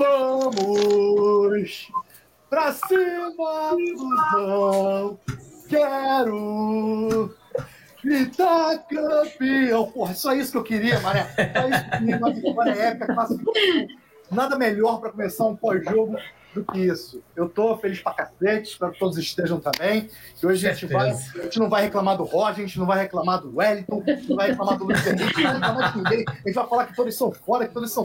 vamos pra cima do Quero gritar campeão. Porra, só isso que eu queria, Maré. Só isso que eu queria, uma vitória épica, Nada melhor para começar um pós-jogo do que isso. Eu tô feliz pra cacete, espero que todos estejam também. E hoje a gente, vai, a gente não vai reclamar do Roger, a gente não vai reclamar do Wellington, a gente não vai reclamar do Luiz Henrique, não vai reclamar de ninguém. A gente vai falar que todos são fora, que todos são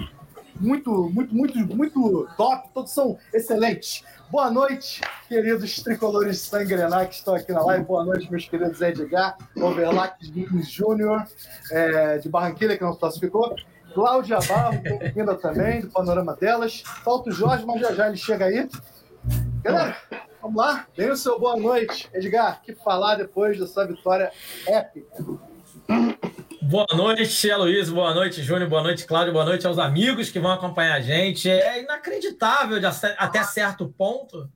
muito, muito, muito, muito top, todos são excelentes. Boa noite, queridos tricolores Sangrenar que estão aqui na live. Boa noite, meus queridos Edgar, Overlack Júnior, é, de Barranquilha, que não se classificou. Cláudia Barro, bem-vinda também, do Panorama Delas. Falta o Jorge, mas já já ele chega aí. Galera, vamos lá. Dê o seu boa noite. Edgar, que falar depois dessa vitória épica? Boa noite, Aloysio. Boa noite, Júnior. Boa noite, Cláudio. Boa noite aos amigos que vão acompanhar a gente. É inacreditável de até certo ponto.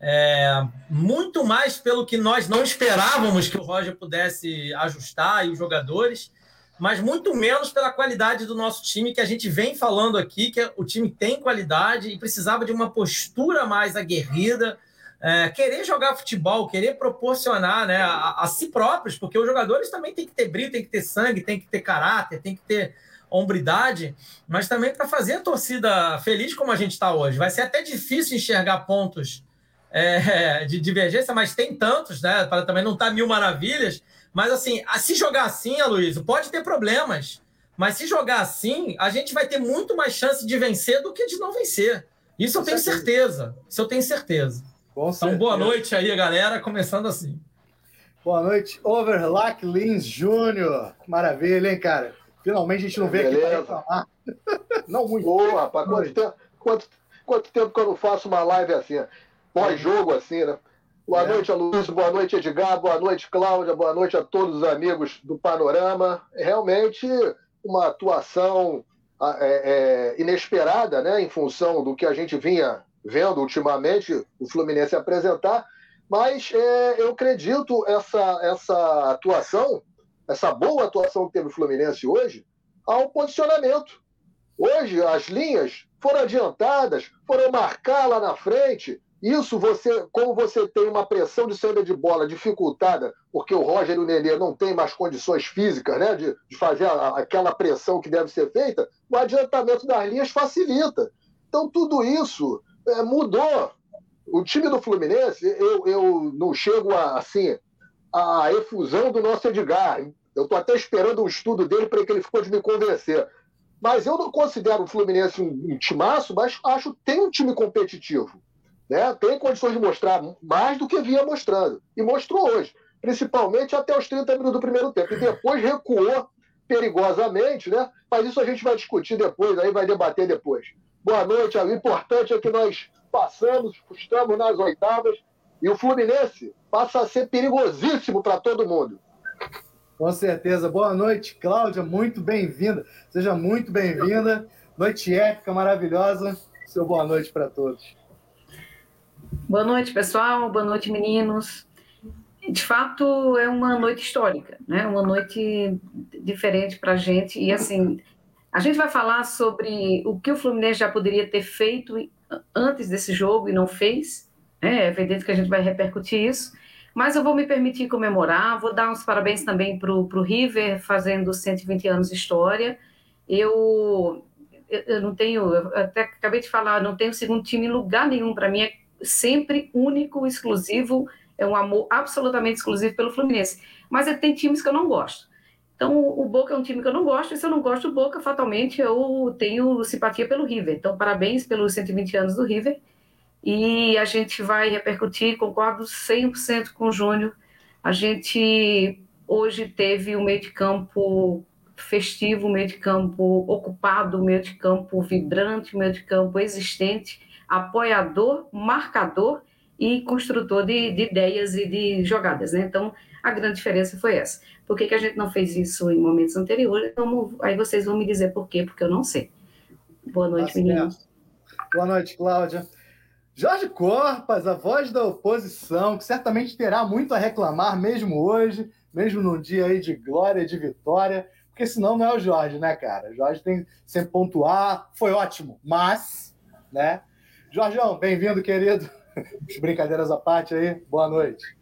É, muito mais pelo que nós não esperávamos que o Roger pudesse ajustar e os jogadores mas muito menos pela qualidade do nosso time, que a gente vem falando aqui, que o time tem qualidade e precisava de uma postura mais aguerrida, é, querer jogar futebol, querer proporcionar né, a, a, si próprios, porque os jogadores também têm que ter brilho, tem que ter sangue, tem que ter caráter, tem que ter hombridade, mas também para fazer a torcida feliz como a gente está hoje. Vai ser até difícil enxergar pontos é, de divergência, mas tem tantos, né? Para também não estar tá mil maravilhas, mas assim, se jogar assim, Aloysio, pode ter problemas. Mas se jogar assim, a gente vai ter muito mais chance de vencer do que de não vencer. Isso eu tenho certeza. Isso eu tenho certeza. Com então, boa noite aí, galera. Começando assim. Boa noite, Overlock Lins Júnior. Maravilha, hein, cara? Finalmente a gente não vê aqui para reclamar. não muito. Boa, rapaz. Quanto tempo, quanto, quanto tempo que eu não faço uma live assim, pós-jogo assim, né? Boa é. noite, Luiz. Boa noite, Edgar. Boa noite, Cláudia. Boa noite a todos os amigos do Panorama. Realmente uma atuação é, é, inesperada, né, em função do que a gente vinha vendo ultimamente o Fluminense apresentar. Mas é, eu acredito essa, essa atuação, essa boa atuação que teve o Fluminense hoje, ao posicionamento. Hoje as linhas foram adiantadas, foram marcar lá na frente, isso você, como você tem uma pressão de saída de bola dificultada, porque o Roger e o Nenê não têm mais condições físicas né, de, de fazer a, aquela pressão que deve ser feita, o adiantamento das linhas facilita. Então tudo isso é, mudou. O time do Fluminense, eu, eu não chego a, assim, a efusão do nosso Edgar. Eu estou até esperando um estudo dele para que ele ficou de me convencer. Mas eu não considero o Fluminense um, um timaço, mas acho que tem um time competitivo né, tem condições de mostrar mais do que vinha mostrando. E mostrou hoje, principalmente até os 30 minutos do primeiro tempo. E depois recuou perigosamente, né? Mas isso a gente vai discutir depois, aí vai debater depois. Boa noite. O importante é que nós passamos, estamos nas oitavas e o Fluminense passa a ser perigosíssimo para todo mundo. Com certeza. Boa noite, Cláudia. Muito bem-vinda. Seja muito bem-vinda. Noite épica, maravilhosa. Seu boa noite para todos. Boa noite, pessoal. Boa noite, meninos. De fato, é uma noite histórica, né? Uma noite diferente para a gente. E, assim, a gente vai falar sobre o que o Fluminense já poderia ter feito antes desse jogo e não fez. Né? É evidente que a gente vai repercutir isso. Mas eu vou me permitir comemorar. Vou dar uns parabéns também para o River, fazendo 120 anos de história. Eu, eu não tenho, eu até acabei de falar, não tenho segundo time em lugar nenhum. Para mim é sempre único, exclusivo, é um amor absolutamente exclusivo pelo Fluminense. Mas ele tem times que eu não gosto. Então, o Boca é um time que eu não gosto, e se eu não gosto do Boca, fatalmente eu tenho simpatia pelo River. Então, parabéns pelos 120 anos do River. E a gente vai repercutir, concordo 100% com o Júnior. A gente hoje teve um meio de campo festivo, um meio de campo ocupado, um meio de campo vibrante, um meio de campo existente apoiador, marcador e construtor de, de, ideias e de jogadas, né? Então, a grande diferença foi essa. Por que, que a gente não fez isso em momentos anteriores? Então, aí vocês vão me dizer por quê, porque eu não sei. Boa noite, tá meninos. Boa noite, Cláudia. Jorge Corpas, a voz da oposição, que certamente terá muito a reclamar mesmo hoje, mesmo num dia aí de glória, de vitória, porque senão não é o Jorge, né, cara? O Jorge tem sempre pontuar, foi ótimo, mas né? Jorgão, bem-vindo, querido. Brincadeiras à parte aí, boa noite.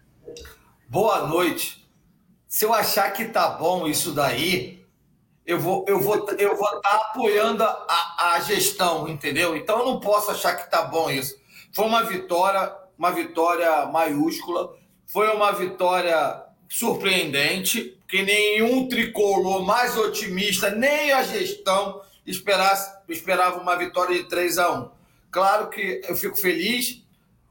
Boa noite. Se eu achar que tá bom isso daí, eu vou eu vou eu vou estar tá apoiando a, a gestão, entendeu? Então eu não posso achar que tá bom isso. Foi uma vitória, uma vitória maiúscula, foi uma vitória surpreendente, que nenhum tricolor mais otimista, nem a gestão esperasse, esperava uma vitória de 3 a 1. Claro que eu fico feliz.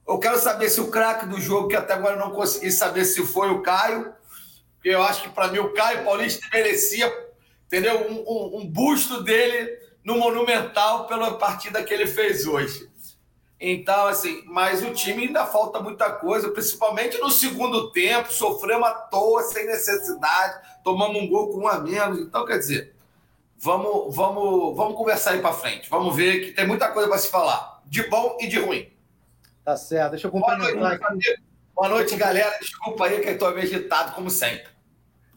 Eu quero saber se o craque do jogo, que até agora não consegui saber se foi o Caio, porque eu acho que para mim o Caio Paulista merecia, entendeu? Um, um, um busto dele no Monumental pela partida que ele fez hoje. Então, assim, mas o time ainda falta muita coisa, principalmente no segundo tempo, sofremos à toa, sem necessidade, tomamos um gol com um a menos. Então, quer dizer, vamos, vamos, vamos conversar aí para frente. Vamos ver que tem muita coisa para se falar, de bom e de ruim. Tá certo, deixa eu cumprimentar Boa noite, Boa noite, galera. Desculpa aí que eu estou meio agitado, como sempre.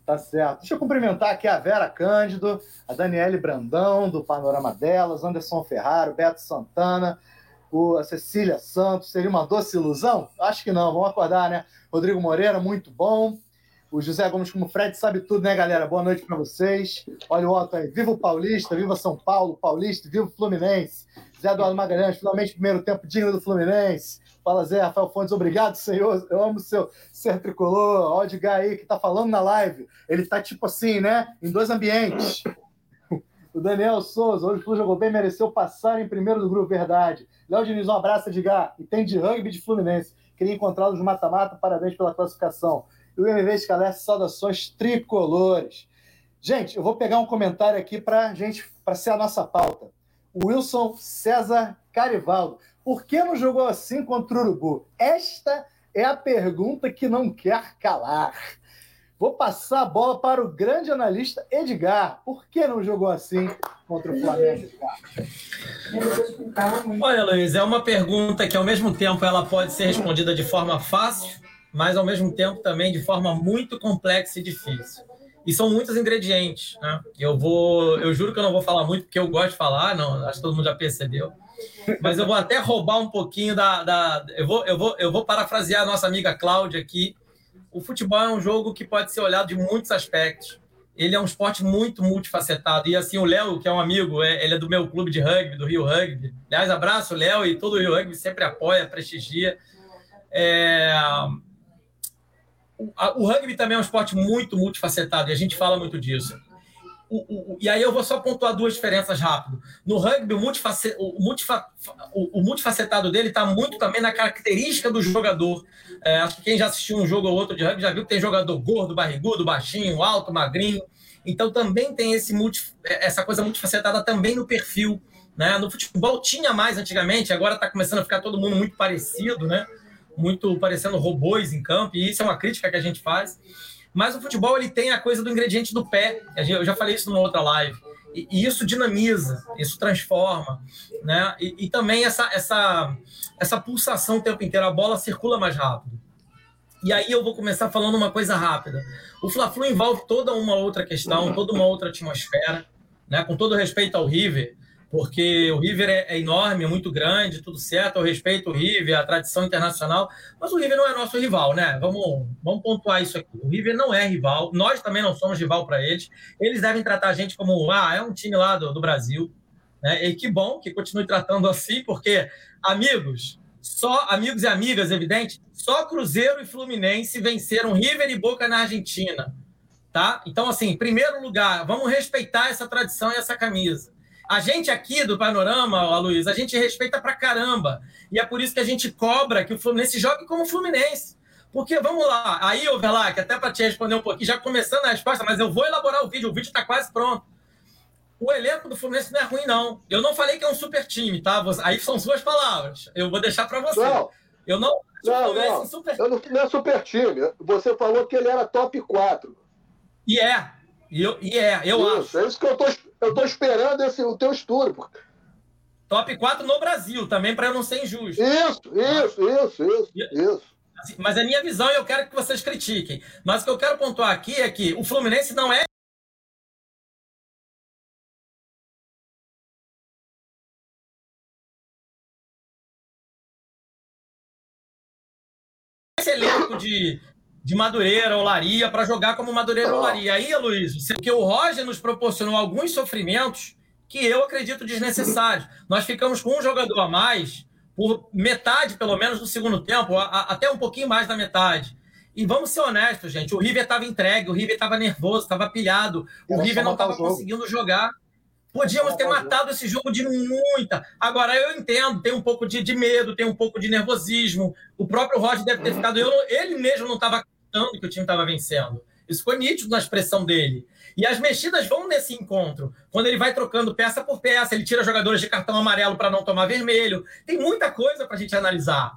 Tá certo. Deixa eu cumprimentar aqui a Vera Cândido, a Daniele Brandão, do Panorama Delas, Anderson Ferraro, Beto Santana, o, a Cecília Santos, seria uma doce ilusão? Acho que não, vamos acordar, né? Rodrigo Moreira, muito bom. O José Gomes, como Fred, sabe tudo, né, galera? Boa noite para vocês. Olha o Otto aí. Viva o Paulista, viva São Paulo, Paulista, viva o Fluminense. Zé Eduardo Magalhães, finalmente primeiro tempo digno do Fluminense. Fala, Zé. Rafael Fontes, obrigado, senhor. Eu amo seu ser tricolor. Olha o Edgar aí que tá falando na live. Ele tá tipo assim, né? Em dois ambientes. O Daniel Souza, hoje o Flu jogou bem, mereceu passar em primeiro do grupo, verdade. Léo Diniz, um abraço, Edgar. E tem de rugby de Fluminense. Queria encontrá-los no mata-mata, parabéns pela classificação. E o MV Escalece, saudações tricolores. Gente, eu vou pegar um comentário aqui para gente, para ser a nossa pauta. Wilson César Carivaldo. Por que não jogou assim contra o Urubu? Esta é a pergunta que não quer calar. Vou passar a bola para o grande analista Edgar. Por que não jogou assim contra o Flamengo? Olha, Luiz, é uma pergunta que ao mesmo tempo ela pode ser respondida de forma fácil, mas ao mesmo tempo também de forma muito complexa e difícil. E são muitos ingredientes, né? Eu vou, eu juro que eu não vou falar muito porque eu gosto de falar, não, acho que todo mundo já percebeu. Mas eu vou até roubar um pouquinho da, da eu vou, eu vou, eu vou parafrasear a nossa amiga Cláudia aqui, o futebol é um jogo que pode ser olhado de muitos aspectos. Ele é um esporte muito multifacetado. E assim, o Léo, que é um amigo, é, ele é do meu clube de rugby, do Rio Rugby. Aliás, abraço, Léo, e todo o Rio Rugby sempre apoia, prestigia. É... O, rugby também é um esporte muito multifacetado, e a gente fala muito disso o, o, e aí eu vou só pontuar duas diferenças rápido. No rugby, o, multifac, o, multifa, o, multifacetado dele está muito também na característica do jogador. É, acho que quem já assistiu um jogo ou outro de rugby já viu que tem jogador gordo, barrigudo, baixinho, alto, magrinho. Então também tem esse multi, essa coisa multifacetada também no perfil. Né? No futebol tinha mais antigamente, agora está começando a ficar todo mundo muito parecido, né? Muito parecendo robôs em campo, e isso é uma crítica que a gente faz. Mas o futebol ele tem a coisa do ingrediente do pé. Eu já falei isso numa outra live. E, isso dinamiza, isso transforma, né? E, e, também essa, essa, essa pulsação o tempo inteiro, a bola circula mais rápido. E aí eu vou começar falando uma coisa rápida. O Fla-Flu envolve toda uma outra questão, toda uma outra atmosfera, né? Com todo respeito ao River, porque o River é, é, enorme, é muito grande, tudo certo, eu respeito o River, a tradição internacional, mas o River não é nosso rival, né? Vamos, vamos pontuar isso aqui. O River não é rival, nós também não somos rival para eles. Eles devem tratar a gente como, ah, é um time lá do, do Brasil. Né? E que bom que continue tratando assim, porque, amigos, só amigos e amigas, evidente, só Cruzeiro e Fluminense venceram River e Boca na Argentina. Tá? Então, assim, em primeiro lugar, vamos respeitar essa tradição e essa camisa. A gente aqui do Panorama, Luiz, a gente respeita pra caramba. E é por isso que a gente cobra que o Fluminense jogue como Fluminense. Porque, vamos lá, aí, Overlac, até para te responder um pouquinho, já começando a resposta, mas eu vou elaborar o vídeo, o vídeo está quase pronto. O elenco do Fluminense não é ruim, não. Eu não falei que é um super time, tá? Aí são suas palavras. Eu vou deixar para você. Não. Eu não. Não, não. Super... Eu não, não é super time. Você falou que ele era top 4. E é. E, eu, e é, eu isso, acho. É isso que eu tô, eu tô esperando esse, o teu estudo. Top 4 no Brasil também, para eu não ser injusto. Isso, isso, isso, isso, isso. Mas é minha visão e eu quero que vocês critiquem. Mas o que eu quero pontuar aqui é que o Fluminense não é esse elenco de de Madureira, Olaria, para jogar como Madureira, Olaria. Aí, Luiz, porque o Roger nos proporcionou alguns sofrimentos que eu acredito desnecessários. Nós ficamos com um jogador a mais por metade, pelo menos, do segundo tempo, a, a, até um pouquinho mais da metade. E vamos ser honestos, gente. O River estava entregue, o River estava nervoso, estava pilhado, o River não estava conseguindo jogar. Podíamos ter matado esse jogo de muita. Agora, eu entendo, tem um pouco de, de medo, tem um pouco de nervosismo. O próprio Roger deve ter ficado. Eu, ele mesmo não estava que o time estava vencendo. Isso foi nítido na expressão dele. E as mexidas vão nesse encontro. Quando ele vai trocando peça por peça, ele tira jogadores de cartão amarelo para não tomar vermelho. Tem muita coisa para a gente analisar.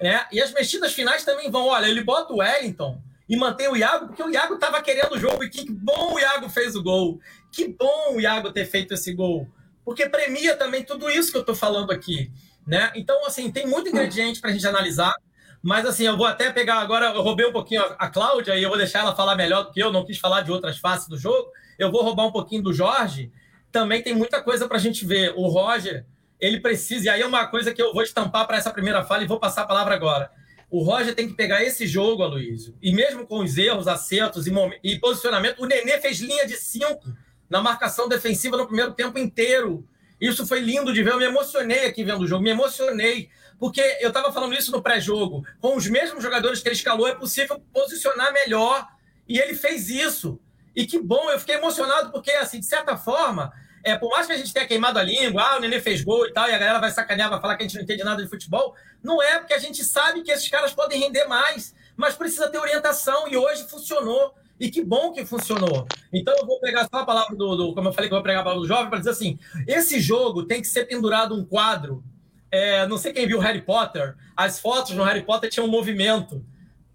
Né? E as mexidas finais também vão. Olha, ele bota o Wellington e mantém o Iago, porque o Iago estava querendo o jogo. E que bom o Iago fez o gol. Que bom o Iago ter feito esse gol. Porque premia também tudo isso que eu estou falando aqui. Né? Então, assim, tem muito ingrediente para a gente analisar. Mas, assim, eu vou até pegar agora. Eu roubei um pouquinho a Cláudia e eu vou deixar ela falar melhor do que eu. Não quis falar de outras faces do jogo. Eu vou roubar um pouquinho do Jorge. Também tem muita coisa para a gente ver. O Roger ele precisa, e aí é uma coisa que eu vou estampar para essa primeira fala e vou passar a palavra agora. O Roger tem que pegar esse jogo, Aloysio, e mesmo com os erros, acertos e, e posicionamento, o Nenê fez linha de cinco na marcação defensiva no primeiro tempo inteiro. Isso foi lindo de ver, eu me emocionei aqui vendo o jogo, me emocionei, porque eu estava falando isso no pré-jogo. Com os mesmos jogadores que ele escalou, é possível posicionar melhor, e ele fez isso. E que bom, eu fiquei emocionado, porque, assim, de certa forma, é, por mais que a gente tenha queimado a língua, ah, o Nenê fez gol e tal, e a galera vai sacanear, vai falar que a gente não entende nada de futebol, não é, porque a gente sabe que esses caras podem render mais, mas precisa ter orientação, e hoje funcionou. E que bom que funcionou. Então eu vou pegar só a palavra do, do como eu falei que eu vou pegar a palavra do jovem, para dizer assim: esse jogo tem que ser pendurado um quadro. É, não sei quem viu Harry Potter, as fotos no Harry Potter tinham um movimento.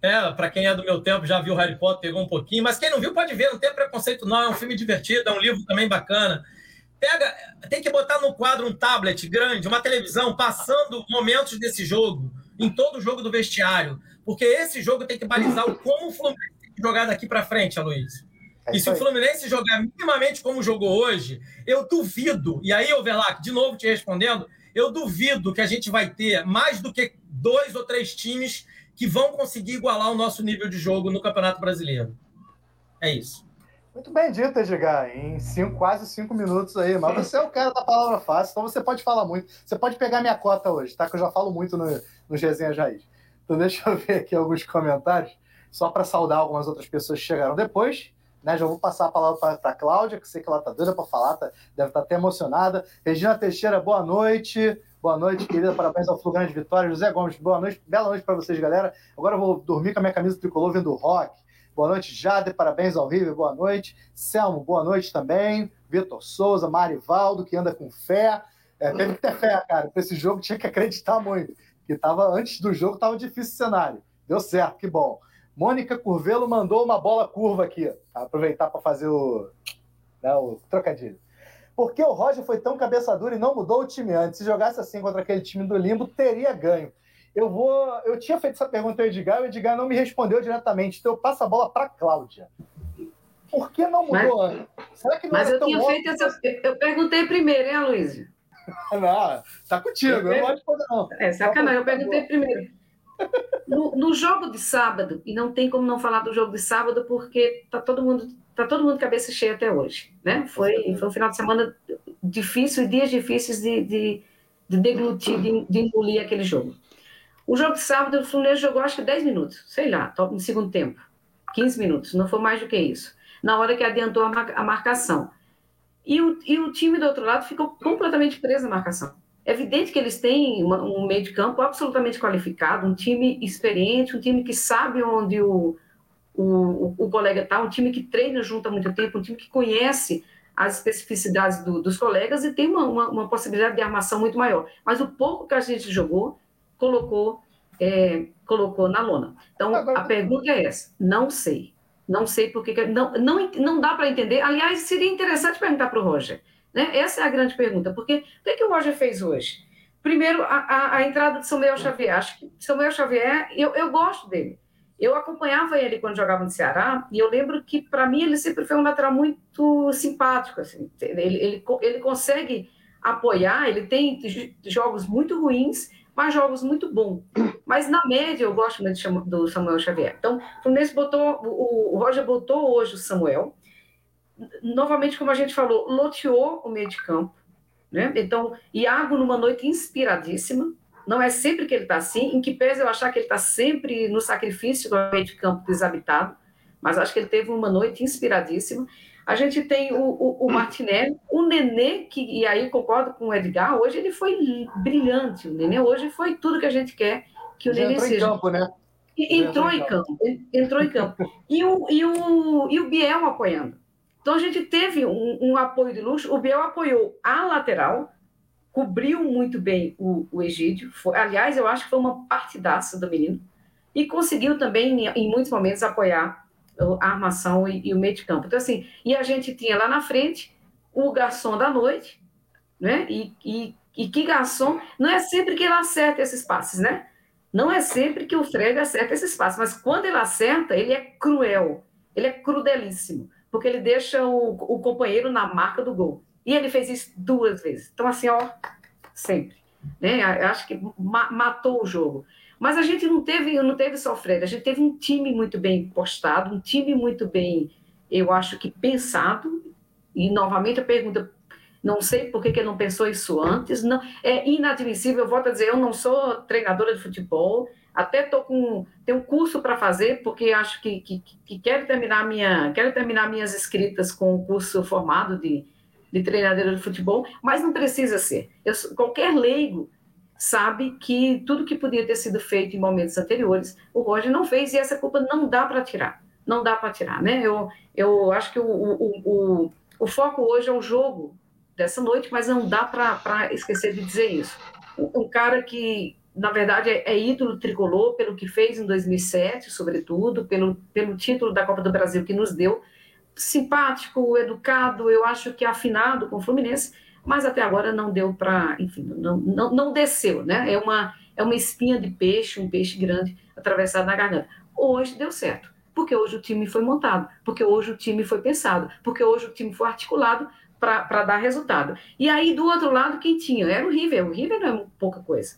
É, para quem é do meu tempo, já viu Harry Potter, pegou um pouquinho, mas quem não viu pode ver, não tem preconceito, não. É um filme divertido, é um livro também bacana. Pega, tem que botar no quadro um tablet grande, uma televisão, passando momentos desse jogo, em todo o jogo do vestiário. Porque esse jogo tem que balizar o como o Fluminense jogar daqui para frente, Aloysio. É e se o Fluminense jogar minimamente como jogou hoje, eu duvido, e aí, Overlac, de novo te respondendo, eu duvido que a gente vai ter mais do que dois ou três times que vão conseguir igualar o nosso nível de jogo no Campeonato Brasileiro. É isso. Muito bem dito, Edgar, em cinco, quase cinco minutos aí. Mas você é o cara da palavra fácil, então você pode falar muito. Você pode pegar minha cota hoje, tá? Que eu já falo muito no, no Resenha Raiz. Então deixa eu ver aqui alguns comentários, só para saudar algumas outras pessoas que chegaram depois. Né, já vou passar a palavra para a Cláudia, que sei que ela está doida para falar, tá, deve estar tá até emocionada. Regina Teixeira, boa noite. Boa noite, querida. Parabéns ao Flu Vitória. José Gomes, boa noite. Bela noite para vocês, galera. Agora eu vou dormir com a minha camisa tricolor vendo rock. Boa noite, Jade. Parabéns ao River. Boa noite. Selmo, boa noite também. Vitor Souza, Marivaldo, que anda com fé. É, teve que ter fé, cara. Para esse jogo tinha que acreditar muito. Que tava, antes do jogo estava difícil o cenário. Deu certo, que bom. Mônica Curvelo mandou uma bola curva aqui. Aproveitar para fazer o, né, o trocadilho. Por que o Roger foi tão cabeça dura e não mudou o time antes? Se jogasse assim contra aquele time do Limbo, teria ganho. Eu vou. Eu tinha feito essa pergunta ao Edgar, o Edgar não me respondeu diretamente, então eu passo a bola para Cláudia. Por que não mudou mas, antes? Será que não Mas eu tinha feito essa. Eu perguntei primeiro, hein, Aloysio? não, tá contigo, eu, eu não vou responder, não. É sacanagem, eu perguntei primeiro. No, no, jogo de sábado, e não tem como não falar do jogo de sábado, porque tá todo mundo, tá todo mundo cabeça cheia até hoje. Né? Foi, foi um final de semana difícil e dias difíceis de, de, de deglutir, de, de engolir aquele jogo. O jogo de sábado, o Fluminense jogou acho que 10 minutos, sei lá, top no segundo tempo. 15 minutos, não foi mais do que isso. Na hora que adiantou a, mar a marcação. E o, e o time do outro lado ficou completamente preso na marcação. É evidente que eles têm uma, um meio de campo absolutamente qualificado, um time experiente, um time que sabe onde o, o, o colega está, um time que treina junto há muito tempo, um time que conhece as especificidades do, dos colegas e tem uma, uma, uma, possibilidade de armação muito maior. Mas o pouco que a gente jogou colocou, é, colocou na lona. Então, Agora, a pergunta é essa: não sei. Não sei porque. Não, não, não dá para entender. Aliás, seria interessante perguntar para o Roger. Né? Essa é a grande pergunta. Porque o que, é que o Roger fez hoje? Primeiro, a, a, a entrada de Samuel Xavier. Acho que Samuel Xavier, eu, eu gosto dele. Eu acompanhava ele quando jogava no Ceará e eu lembro que, para mim, ele sempre foi um lateral muito simpático. Assim. Ele, ele, ele consegue apoiar, ele tem jogos muito ruins, mas jogos muito bons. Mas na média eu gosto muito do Samuel Xavier. Então, o Fluminense botou, o, Roger botou hoje o Samuel. Novamente, como a gente falou, loteou o meio de campo. Né? Então, Iago numa noite inspiradíssima. Não é sempre que ele está assim, em que pese eu achar que ele está sempre no sacrifício do meio de campo desabitado, mas acho que ele teve uma noite inspiradíssima. A gente tem o, o, o Martinelli, o Nenê, que, e aí concordo com o Edgar, hoje ele foi brilhante. O Nenê hoje foi tudo que a gente quer que o Já Nenê seja. Em campo, né? E, entrou em campo. Entrou em campo. E o, e o, e o Biel apoiando. Então a gente teve um, um apoio de luxo. O Biel apoiou a lateral, cobriu muito bem o, o Egídio. Foi, aliás, eu acho que foi uma partidaça do menino. E conseguiu também, em, em muitos momentos, apoiar a armação e, e, o meio de campo. Então, assim, e a gente tinha lá na frente o garçom da noite, né? E, e, e que garçom, não é sempre que ele acerta esses passes, né? Não é sempre que o Fred acerta esses passes, mas quando ele acerta, ele é cruel, ele é crudelíssimo, porque ele deixa o, o companheiro na marca do gol. E ele fez isso duas vezes. Então, assim, ó, sempre. Né? Eu acho que ma matou o jogo. Mas a gente não teve, não teve só Fred, a gente teve um time muito bem postado, um time muito bem, eu acho que pensado. E novamente a pergunta, não sei por que, que não pensou isso antes. Não, é inadmissível, eu volto a dizer, eu não sou treinadora de futebol, até tô com tenho um curso para fazer porque acho que, que, que, quero terminar minha quero terminar minhas escritas com o um curso formado de, de treinadora de futebol, mas não precisa ser. Eu, qualquer leigo sabe que tudo que podia ter sido feito em momentos anteriores, o Roger não fez e essa culpa não dá para tirar. Não dá para tirar, né? Eu, eu acho que o, o, o, o foco hoje é o jogo dessa noite, mas não dá para esquecer de dizer isso. Um cara que, na verdade, é, é, ídolo tricolor pelo que fez em 2007, sobretudo, pelo, pelo título da Copa do Brasil que nos deu, simpático, educado, eu acho que afinado com o Fluminense, mas até agora não deu para, enfim, não, não, não desceu, né? É uma, é uma espinha de peixe, um peixe grande atravessado na garganta. Hoje deu certo, porque hoje o time foi montado, porque hoje o time foi pensado, porque hoje o time foi articulado para dar resultado. E aí, do outro lado, quem tinha? Era o River. O River não é pouca coisa.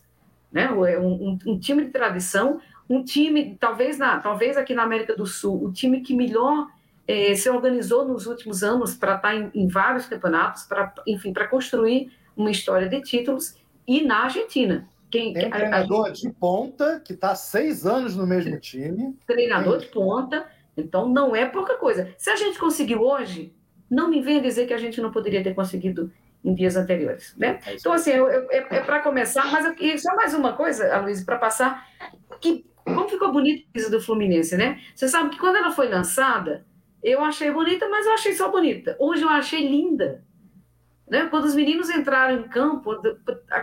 Né? É um, um, um time de tradição, um time, talvez, na, talvez aqui na América do Sul, o time que melhor é, se organizou nos últimos anos para estar tá em, em, vários campeonatos, para enfim, para construir uma história de títulos e na Argentina. Quem, Tem treinador a, a, de ponta que está seis anos no mesmo time. Treinador Tem. de ponta, então não é pouca coisa. Se a gente conseguiu hoje, não me venha dizer que a gente não poderia ter conseguido em dias anteriores, né? É então assim, eu, eu, é, é para começar, mas eu, só mais uma coisa, Luiz, para passar que como ficou bonita a camisa do Fluminense, né? Você sabe que quando ela foi lançada, eu achei bonita, mas eu achei só bonita. Hoje eu achei linda. Né? Quando os meninos entraram em campo,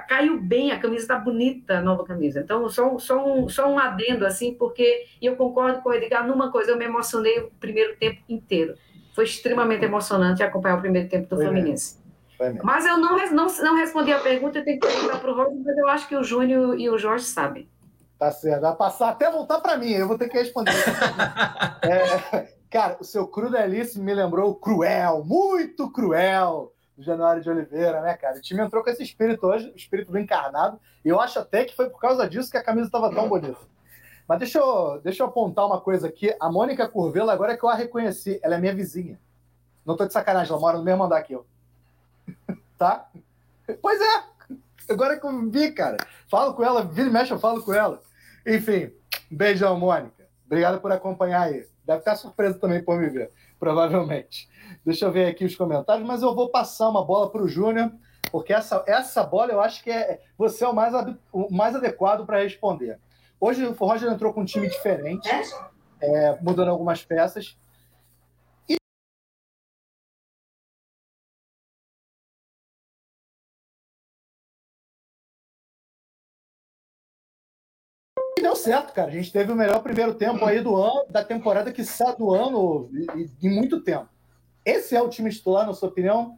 caiu bem, a camisa está bonita, a nova camisa. Então, só, só, um, só um adendo, assim, porque e eu concordo com o Edgar numa coisa, eu me emocionei o primeiro tempo inteiro. Foi extremamente emocionante acompanhar o primeiro tempo do Foi Mas eu não, não, não respondi a pergunta, eu tenho que perguntar para o Roger, mas eu acho que o Júnior e o Jorge sabem. Tá certo, vai passar até voltar para mim, eu vou ter que responder. é, Cara, o seu Crudelice me lembrou cruel, muito cruel, do Januário de Oliveira, né, cara? O time entrou com esse espírito hoje, o espírito do encarnado, e eu acho até que foi por causa disso que a camisa estava tão bonita. Mas deixa eu, deixa eu apontar uma coisa aqui. A Mônica Curvelo, agora é que eu a reconheci, ela é minha vizinha. Não tô de sacanagem, ela mora no mesmo andar que eu. Tá? Pois é, agora que eu vi, cara. Falo com ela, vira e mexe, eu falo com ela. Enfim, beijão, Mônica. Obrigado por acompanhar aí. Deve estar surpreso também por me ver, provavelmente. Deixa eu ver aqui os comentários, mas eu vou passar uma bola para o Júnior, porque essa, essa bola eu acho que é você é o mais, o mais adequado para responder. Hoje o Roger entrou com um time diferente, é, mudando algumas peças. Certo, cara. A gente teve o melhor primeiro tempo aí do ano, da temporada que sai do ano em muito tempo. Esse é o time titular, na sua opinião?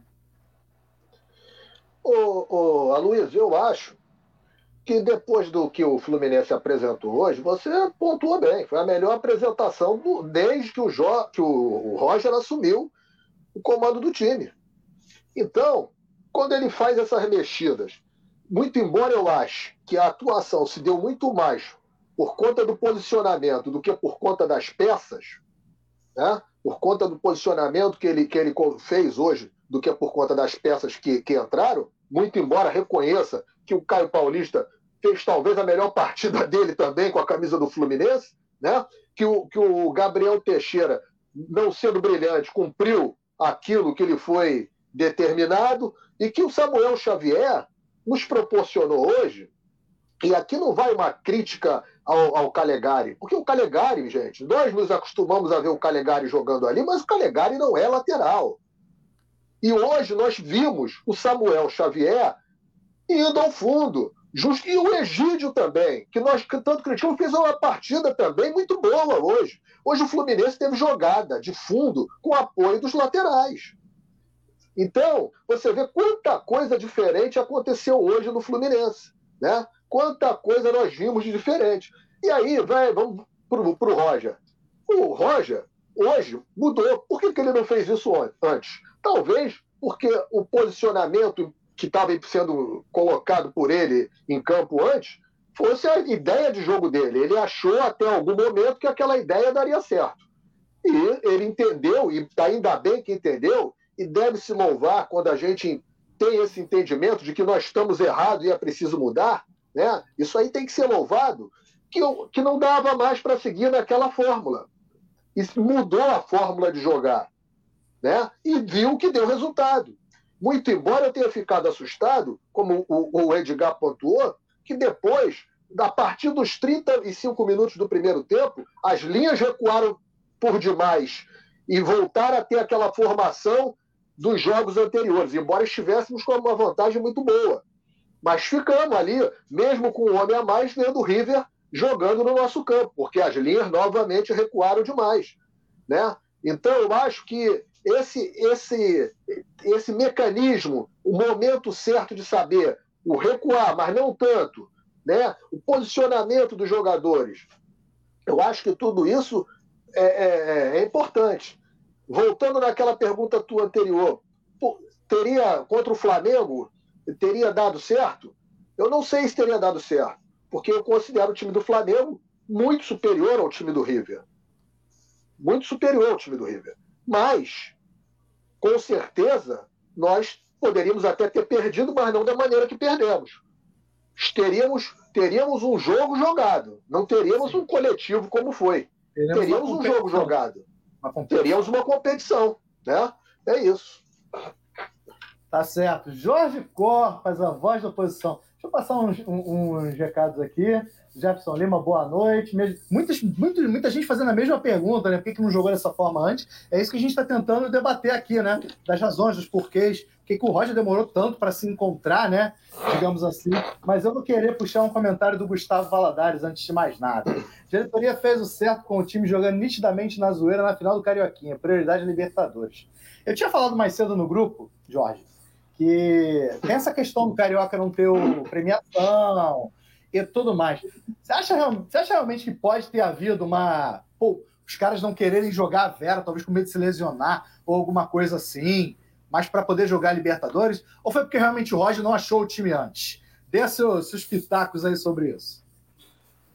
Ô, ô, Aloysio, eu acho que depois do que o Fluminense apresentou hoje, você pontuou bem. Foi a melhor apresentação do, desde que, o, jo, que o, o Roger assumiu o comando do time. Então, quando ele faz essas mexidas, muito embora eu ache que a atuação se deu muito mais por conta do posicionamento do que por conta das peças, né? por conta do posicionamento que ele, que ele fez hoje do que por conta das peças que, que entraram, muito embora reconheça que o Caio Paulista fez talvez a melhor partida dele também com a camisa do Fluminense, né? que, o, que o Gabriel Teixeira, não sendo brilhante, cumpriu aquilo que lhe foi determinado, e que o Samuel Xavier nos proporcionou hoje, e aqui não vai uma crítica ao, ao Calegari, porque o Calegari, gente, nós nos acostumamos a ver o Calegari jogando ali, mas o Calegari não é lateral. E hoje nós vimos o Samuel Xavier indo ao fundo. Just... E o Egídio também, que nós tanto criticamos, fez uma partida também muito boa hoje. Hoje o Fluminense teve jogada de fundo com apoio dos laterais. Então, você vê quanta coisa diferente aconteceu hoje no Fluminense. Né? Quanta coisa nós vimos de diferente. E aí, vai, vamos para o Roger. O Roger, hoje, mudou. Por que, que ele não fez isso antes? Talvez porque o posicionamento que estava sendo colocado por ele em campo antes fosse a ideia de jogo dele. Ele achou até algum momento que aquela ideia daria certo. E ele entendeu, e ainda bem que entendeu, e deve se louvar quando a gente tem esse entendimento de que nós estamos errados e é preciso mudar. Né? Isso aí tem que ser louvado, que, que não dava mais para seguir naquela fórmula. E mudou a fórmula de jogar né? e viu que deu resultado. Muito embora eu tenha ficado assustado, como o, o Edgar pontuou, que depois, a partir dos 35 minutos do primeiro tempo, as linhas recuaram por demais e voltaram a ter aquela formação dos jogos anteriores, embora estivéssemos com uma vantagem muito boa. Mas ficamos ali, mesmo com um homem a mais, vendo o River jogando no nosso campo, porque as linhas novamente recuaram demais. Né? Então, eu acho que esse, esse, esse mecanismo, o momento certo de saber o recuar, mas não tanto, né? o posicionamento dos jogadores, eu acho que tudo isso é, é, é importante. Voltando naquela pergunta tua anterior, teria contra o Flamengo teria dado certo? Eu não sei se teria dado certo, porque eu considero o time do Flamengo muito superior ao time do River. Muito superior ao time do River. Mas, com certeza, nós poderíamos até ter perdido, mas não da maneira que perdemos. Teríamos, teríamos um jogo jogado, não teríamos um coletivo como foi. Teríamos, teríamos um jogo jogado. Uma teríamos uma competição. Né? É isso. Tá certo. Jorge Corpas, a voz da oposição. Deixa eu passar uns, uns recados aqui. Jefferson Lima, boa noite. Muitas, muita, muita gente fazendo a mesma pergunta, né? Por que, que não jogou dessa forma antes? É isso que a gente está tentando debater aqui, né? Das razões, dos porquês. Por que, que o Roger demorou tanto para se encontrar, né? Digamos assim. Mas eu vou querer puxar um comentário do Gustavo Valadares antes de mais nada. A diretoria fez o certo com o time jogando nitidamente na zoeira na final do Carioquinha. Prioridade Libertadores. Eu tinha falado mais cedo no grupo, Jorge, que tem essa questão do Carioca não ter o premiação e tudo mais. Você acha, você acha realmente que pode ter havido uma. Pô, os caras não quererem jogar a Vera, talvez com medo de se lesionar ou alguma coisa assim, mas para poder jogar Libertadores? Ou foi porque realmente o Roger não achou o time antes? Dê seus, seus pitacos aí sobre isso.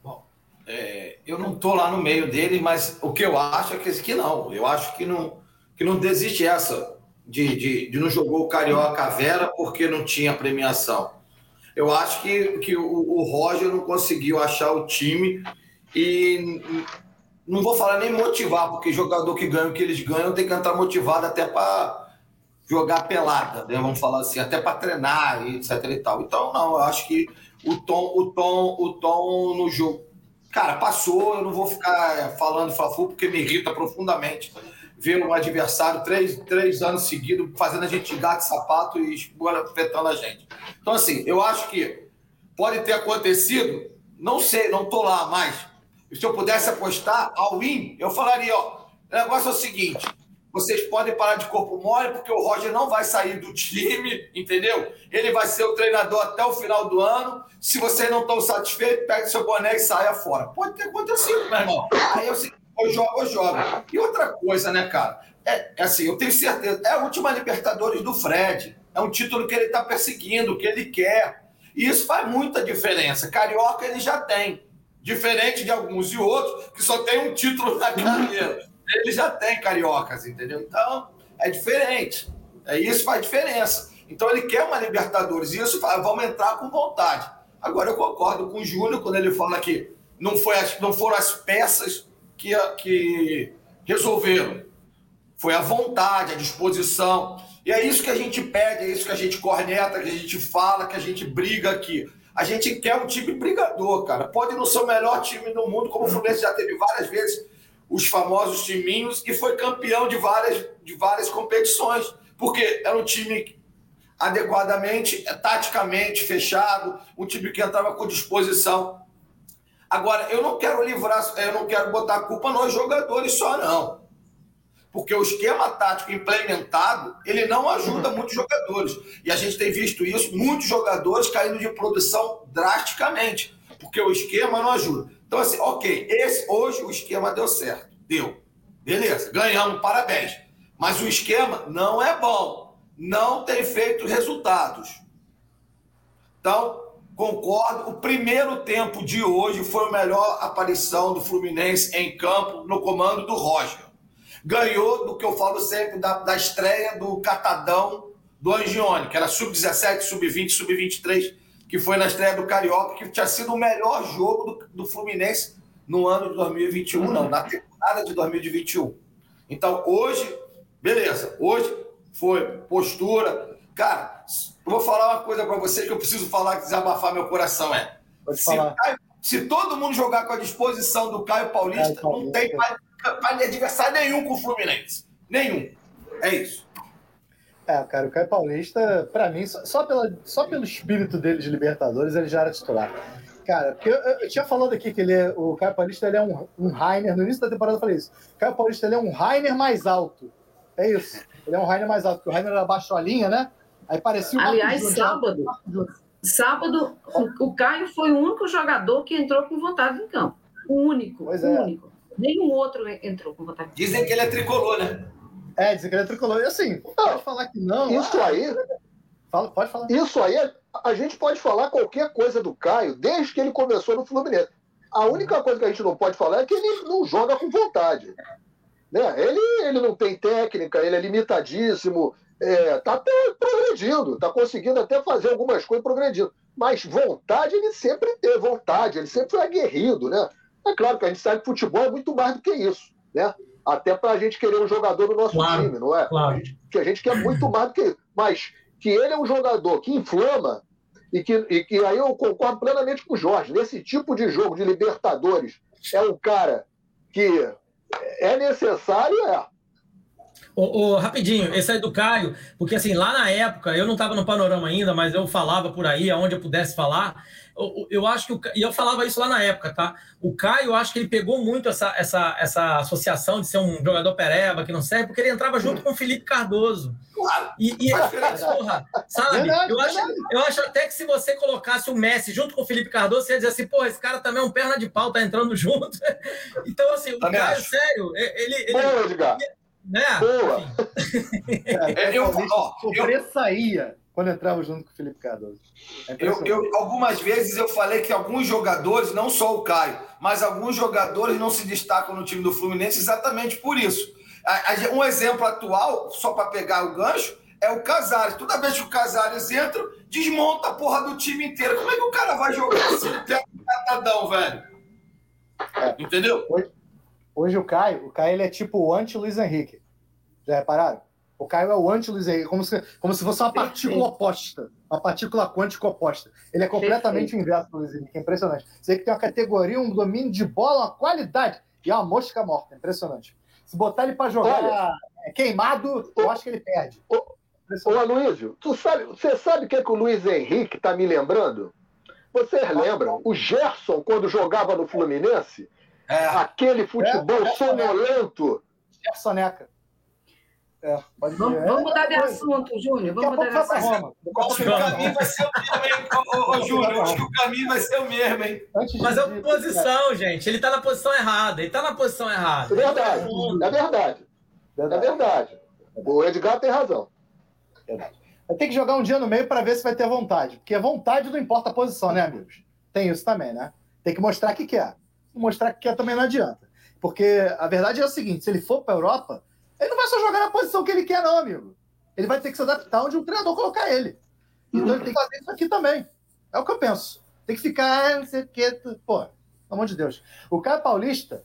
Bom, é, eu não estou lá no meio dele, mas o que eu acho é que, que não. Eu acho que não, que não desiste essa de, de, de não jogou o Carioca Vera porque não tinha premiação. Eu acho que, que o, o Roger não conseguiu achar o time e não vou falar nem motivar, porque jogador que ganha o que eles ganham tem que entrar motivado até para jogar pelada, né? vamos falar assim, até para treinar, etc e tal. Então, não, eu acho que o tom, o tom, o tom no jogo. Cara, passou, eu não vou ficar falando Fafu porque me irrita profundamente ver um adversário três, três anos seguidos fazendo a gente gato sapato e afetando a gente. Então, assim, eu acho que pode ter acontecido, não sei, não estou lá mais. Se eu pudesse apostar ao win, eu falaria, ó, o negócio é o seguinte, vocês podem parar de corpo mole, porque o Roger não vai sair do time, entendeu? Ele vai ser o treinador até o final do ano. Se vocês não estão satisfeitos, pegue seu boné e saia fora. Pode ter acontecido, meu irmão. Aí eu, ou joga joga. E outra coisa, né, cara? É, é, assim, eu tenho certeza, é a última Libertadores do Fred. É um título que ele está perseguindo, que ele quer. E isso faz muita diferença. Carioca ele já tem. Diferente de alguns e outros que só tem um título na carreira. Ele já tem cariocas, entendeu? Então, é diferente. É isso faz diferença. Então ele quer uma Libertadores. E isso vamos entrar com vontade. Agora eu concordo com o Júnior quando ele fala que não, foi as, não foram as peças que, que resolveram. Foi a vontade, a disposição. E é isso que a gente pede, é isso que a gente corneta, que a gente fala, que a gente briga aqui. A gente quer um time brigador, cara. Pode não ser o melhor time do mundo, como o Fluminense já teve várias vezes os famosos timinhos e foi campeão de várias, de várias competições, porque era um time adequadamente, taticamente fechado, um time que entrava com disposição. Agora, eu não quero livrar, eu não quero botar a culpa nos jogadores só, não. Porque o esquema tático implementado, ele não ajuda muitos jogadores. E a gente tem visto isso, muitos jogadores caindo de produção drasticamente, porque o esquema não ajuda. Então, assim, ok, esse, hoje o esquema deu certo. Deu. Beleza, ganhamos, parabéns. Mas o esquema não é bom. Não tem feito resultados. Então, concordo. O primeiro tempo de hoje foi a melhor aparição do Fluminense em campo no comando do Roger. Ganhou do que eu falo sempre da, da estreia do Catadão do Angione, que era sub-17, sub-20, sub-23, que foi na estreia do Carioca, que tinha sido o melhor jogo do, do Fluminense no ano de 2021, uhum. não, na temporada de 2021. Então, hoje, beleza, hoje foi postura. Cara, eu vou falar uma coisa para você que eu preciso falar, que desabafar meu coração é. Se, falar. se todo mundo jogar com a disposição do Caio Paulista, Caio não tem adversário nenhum com o Fluminense. Nenhum. É isso. É, cara, o Caio Paulista, para mim, só, pela, só pelo espírito dele de Libertadores, ele já era titular. Cara, porque eu, eu, tinha falado aqui que ele é, o Caio Paulista ele é um, um Rainer, no início da temporada eu falei isso. O Caio Paulista ele é um Rainer mais alto. É isso. Ele é um Rainer mais alto, porque o Rainer era baixo a linha, né? Aí parecia um Aliás, sábado, sábado, o, o Caio foi o único jogador que entrou com vontade em campo. O único, pois o é. único. Nenhum outro entrou com vontade. Dizem que ele é tricolor, né? É, ele é tricolor. E assim, pode falar que não. Isso ah, aí. Fala, pode falar. Isso aí, a gente pode falar qualquer coisa do Caio desde que ele começou no Fluminense. A única coisa que a gente não pode falar é que ele não joga com vontade. Né? Ele, ele não tem técnica, ele é limitadíssimo, é, tá até progredindo, tá conseguindo até fazer algumas coisas progredindo. Mas vontade ele sempre teve, vontade, ele sempre foi aguerrido, né? É claro que a gente sabe que futebol é muito mais do que isso, né? Até para a gente querer um jogador no nosso claro, time, não é? Claro. A gente, que a gente quer muito mais do que isso. Mas que ele é um jogador que inflama e que, e que aí eu concordo plenamente com o Jorge. Nesse tipo de jogo de Libertadores, é um cara que é necessário, é. O, rapidinho, esse aí do Caio, porque assim, lá na época, eu não estava no panorama ainda, mas eu falava por aí, aonde eu pudesse falar, eu, eu acho que, o, e eu falava isso lá na época, tá? O Caio, eu acho que ele pegou muito essa, essa, essa associação de ser um jogador pereba, que não serve, porque ele entrava junto com o Felipe Cardoso. E, e porra, sabe? Verdade, eu, acho, eu acho até que se você colocasse o Messi junto com o Felipe Cardoso, você ia dizer assim, pô, esse cara também é um perna de pau, tá entrando junto. Então, assim, o Caio, sério, ele. ele, Boa. Ele, né? Boa! é, eu, ó, sobressaía quando entrava junto com o Felipe Cardoso. É eu, eu, algumas vezes eu falei que alguns jogadores, não só o Caio, mas alguns jogadores não se destacam no time do Fluminense exatamente por isso. Um exemplo atual, só para pegar o gancho, é o Casares. Toda vez que o Casares entra, desmonta a porra do time inteiro. Como é que o cara vai jogar assim? Ele um catadão, velho. É. Entendeu? Hoje o Caio, o Caio ele é tipo o anti-Luiz Henrique. Já repararam? O Caio é o anti-Luiz Henrique, como se, como se fosse uma partícula oposta, uma partícula quântica oposta. Ele é completamente o inverso do Luiz Henrique, é impressionante. Você que tem uma categoria, um domínio de bola, uma qualidade, e é uma mosca morta, impressionante. Se botar ele para jogar Olha, queimado, eu acho que ele perde. Ô, ô Aloysio, tu sabe, você sabe o que, é que o Luiz Henrique está me lembrando? Vocês lembram? O Gerson, quando jogava no Fluminense, é. Aquele futebol é, sonolento. É soneca. É, vamos, vamos, mudar de assunto, Júnior. Vamos mudar de assunto. Acho que o caminho vai ser o mesmo, hein, ô, Júnior? Acho que o caminho vai ser o mesmo, hein? Mas é posição, gente. Ele está na posição errada. Ele está na posição errada. É verdade. É verdade. É verdade. O Edgar tem razão. Verdade. Vai ter que jogar um dia no meio para ver se vai ter vontade. Porque a vontade não importa a posição, né, amigos? Tem isso também, né? Tem que mostrar que quer. Mostrar que quer também não adianta. Porque a verdade é o seguinte: se ele for para a Europa, ele não vai só jogar na posição que ele quer, não, amigo. Ele vai ter que se adaptar onde o treinador colocar ele. Então ele tem que fazer isso aqui também. É o que eu penso. Tem que ficar, ah, não sei o quê. Pô, pelo amor de Deus. O Caio Paulista,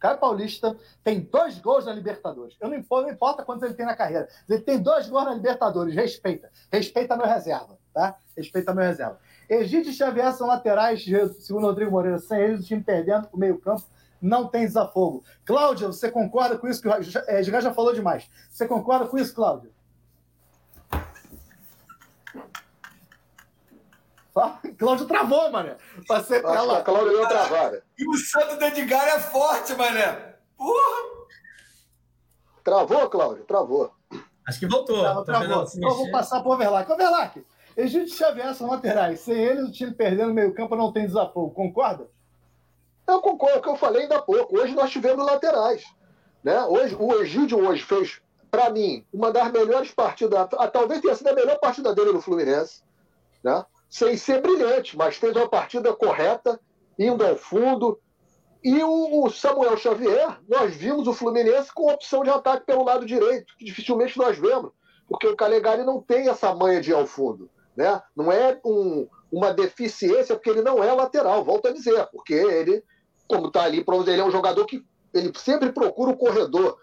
Caio Paulista tem dois gols na Libertadores. Eu não importa, não importa quantos ele tem na carreira. Ele tem dois gols na Libertadores. Respeita. Respeita meu reserva, tá? Respeita meu reserva. Egídio e Xavier são laterais, segundo o Rodrigo Moreira. Sem eles, o time perdendo o meio-campo não tem desafogo. Cláudia, você concorda com isso? Que o Edgar já falou demais. Você concorda com isso, Cláudia? Cláudio travou, mané. Passei pra lá. A Cláudio deu travada. E o santo do Edgar é forte, mané. Porra! Travou, Cláudio? Travou. Acho que voltou. Travou, tá travou. Então vou passar pro Overlack. Overlack, Egito Xavier são laterais. Sem eles, o time perdendo no meio campo não tem desafogo. Concorda? Eu concordo com o que eu falei ainda há pouco. Hoje nós tivemos laterais. Né? Hoje, o Egídio hoje fez, para mim, uma das melhores partidas, talvez tenha sido a melhor partida dele no Fluminense. Né? sem ser brilhante, mas fez uma partida correta, indo ao fundo. E o, Samuel Xavier, nós vimos o Fluminense com opção de ataque pelo lado direito, que dificilmente nós vemos, porque o Calegari não tem essa manha de ir ao fundo. Né? Não é um, uma deficiência, porque ele não é lateral, volto a dizer, porque ele, como está ali, ele é um jogador que ele sempre procura o corredor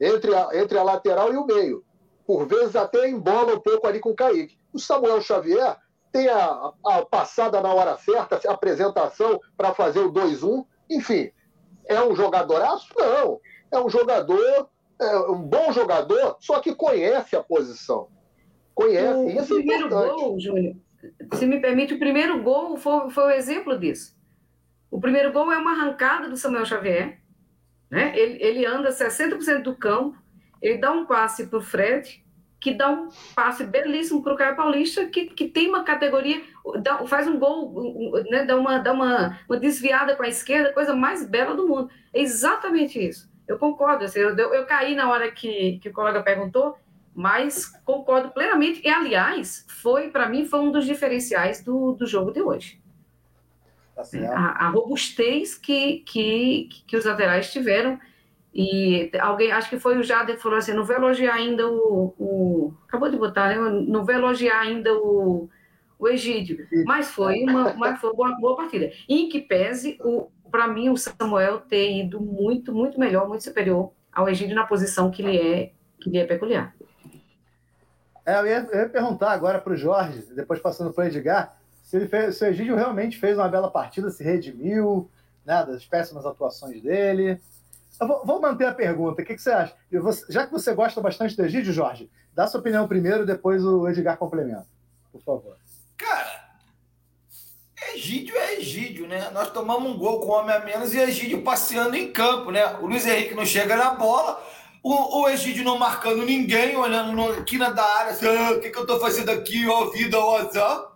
entre a, entre a lateral e o meio. Por vezes até embola um pouco ali com o Kaique. O Samuel Xavier tem a, a passada na hora certa, a apresentação para fazer o 2-1. Enfim, é um jogadoraço? Não. É um jogador, é um bom jogador, só que conhece a posição. Conhece. O, Isso o é primeiro importante. gol, Júnior, se me permite, o primeiro gol foi, foi o exemplo disso. O primeiro gol é uma arrancada do Samuel Xavier. Né? Ele, ele anda 60% do campo, ele dá um passe para o Fred, que dá um passe belíssimo para o Caio Paulista, que, que tem uma categoria, dá, faz um gol, né, dá, uma, dá uma, uma desviada com a esquerda, coisa mais bela do mundo. É exatamente isso. Eu concordo. Assim, eu, eu, eu caí na hora que, que o colega perguntou, mas concordo plenamente. E, aliás, foi para mim foi um dos diferenciais do, do jogo de hoje. Tá a, a, robustez que, que, que os laterais tiveram e alguém, acho que foi o Jader falou assim: não vou elogiar ainda o. o acabou de botar, né? Não vou elogiar ainda o, o Egídio. Mas foi uma, mas foi uma boa, partida. Em que pese, para mim, o Samuel ter ido muito, muito melhor, muito superior ao Egídio na posição que ele é, que ele é peculiar. É, eu, ia, eu ia perguntar agora para o Jorge, depois passando para o Edgar, se, ele fez, se o Egídio realmente fez uma bela partida, se redimiu né, das péssimas atuações dele. Vou, vou, manter a pergunta. O que, que você acha? Vou, já que você gosta bastante do Egídio, Jorge, dá sua opinião primeiro, depois o Edgar complementa. Por favor. Cara, Egídio é Egídio, né? Nós tomamos um gol com homem a menos e Egídio passeando em campo, né? O Luiz Henrique não chega na bola, o, o Egídio não marcando ninguém, olhando na da área, assim, ah, o que, que eu tô fazendo aqui, ó vida, ó azar.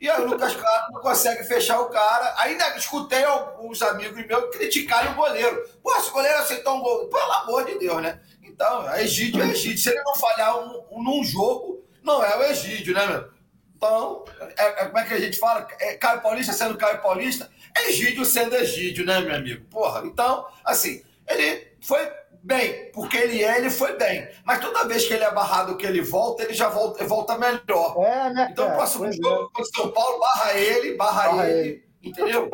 E aí o Lucas Claro não consegue fechar o cara. Ainda escutei alguns amigos meus criticarem o goleiro. Pô, se o goleiro aceitou um gol, pelo amor de Deus, né? Então, é Egídio é Egídio. Se ele não falhar um, um, num jogo, não é o Egídio, né, meu? Então, é, é, como é que a gente fala? É Caio Paulista sendo Caio Paulista, Egídio sendo Egídio, né, meu amigo? Porra, então, assim, ele foi bem, porque ele é, ele foi bem. Mas toda vez que ele é barrado, que ele volta, ele já volta, volta melhor. É, né, então, o próximo jogo é. São Paulo, barra ele, barra, barra ele, ele, entendeu?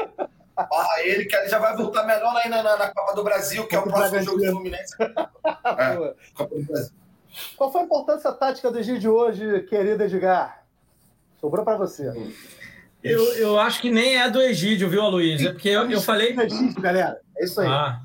barra ele, que ele já vai voltar melhor aí na, na, Copa do Brasil, que é o próximo jogo do Fluminense. é, Copa do Brasil. Qual foi a importância tática do Gil de hoje, querido Edgar? Sobrou para você. Eu, eu acho que nem é do Egídio, viu, Aloysio? É porque eu, eu falei. Egídio, galera. É isso aí. Ah.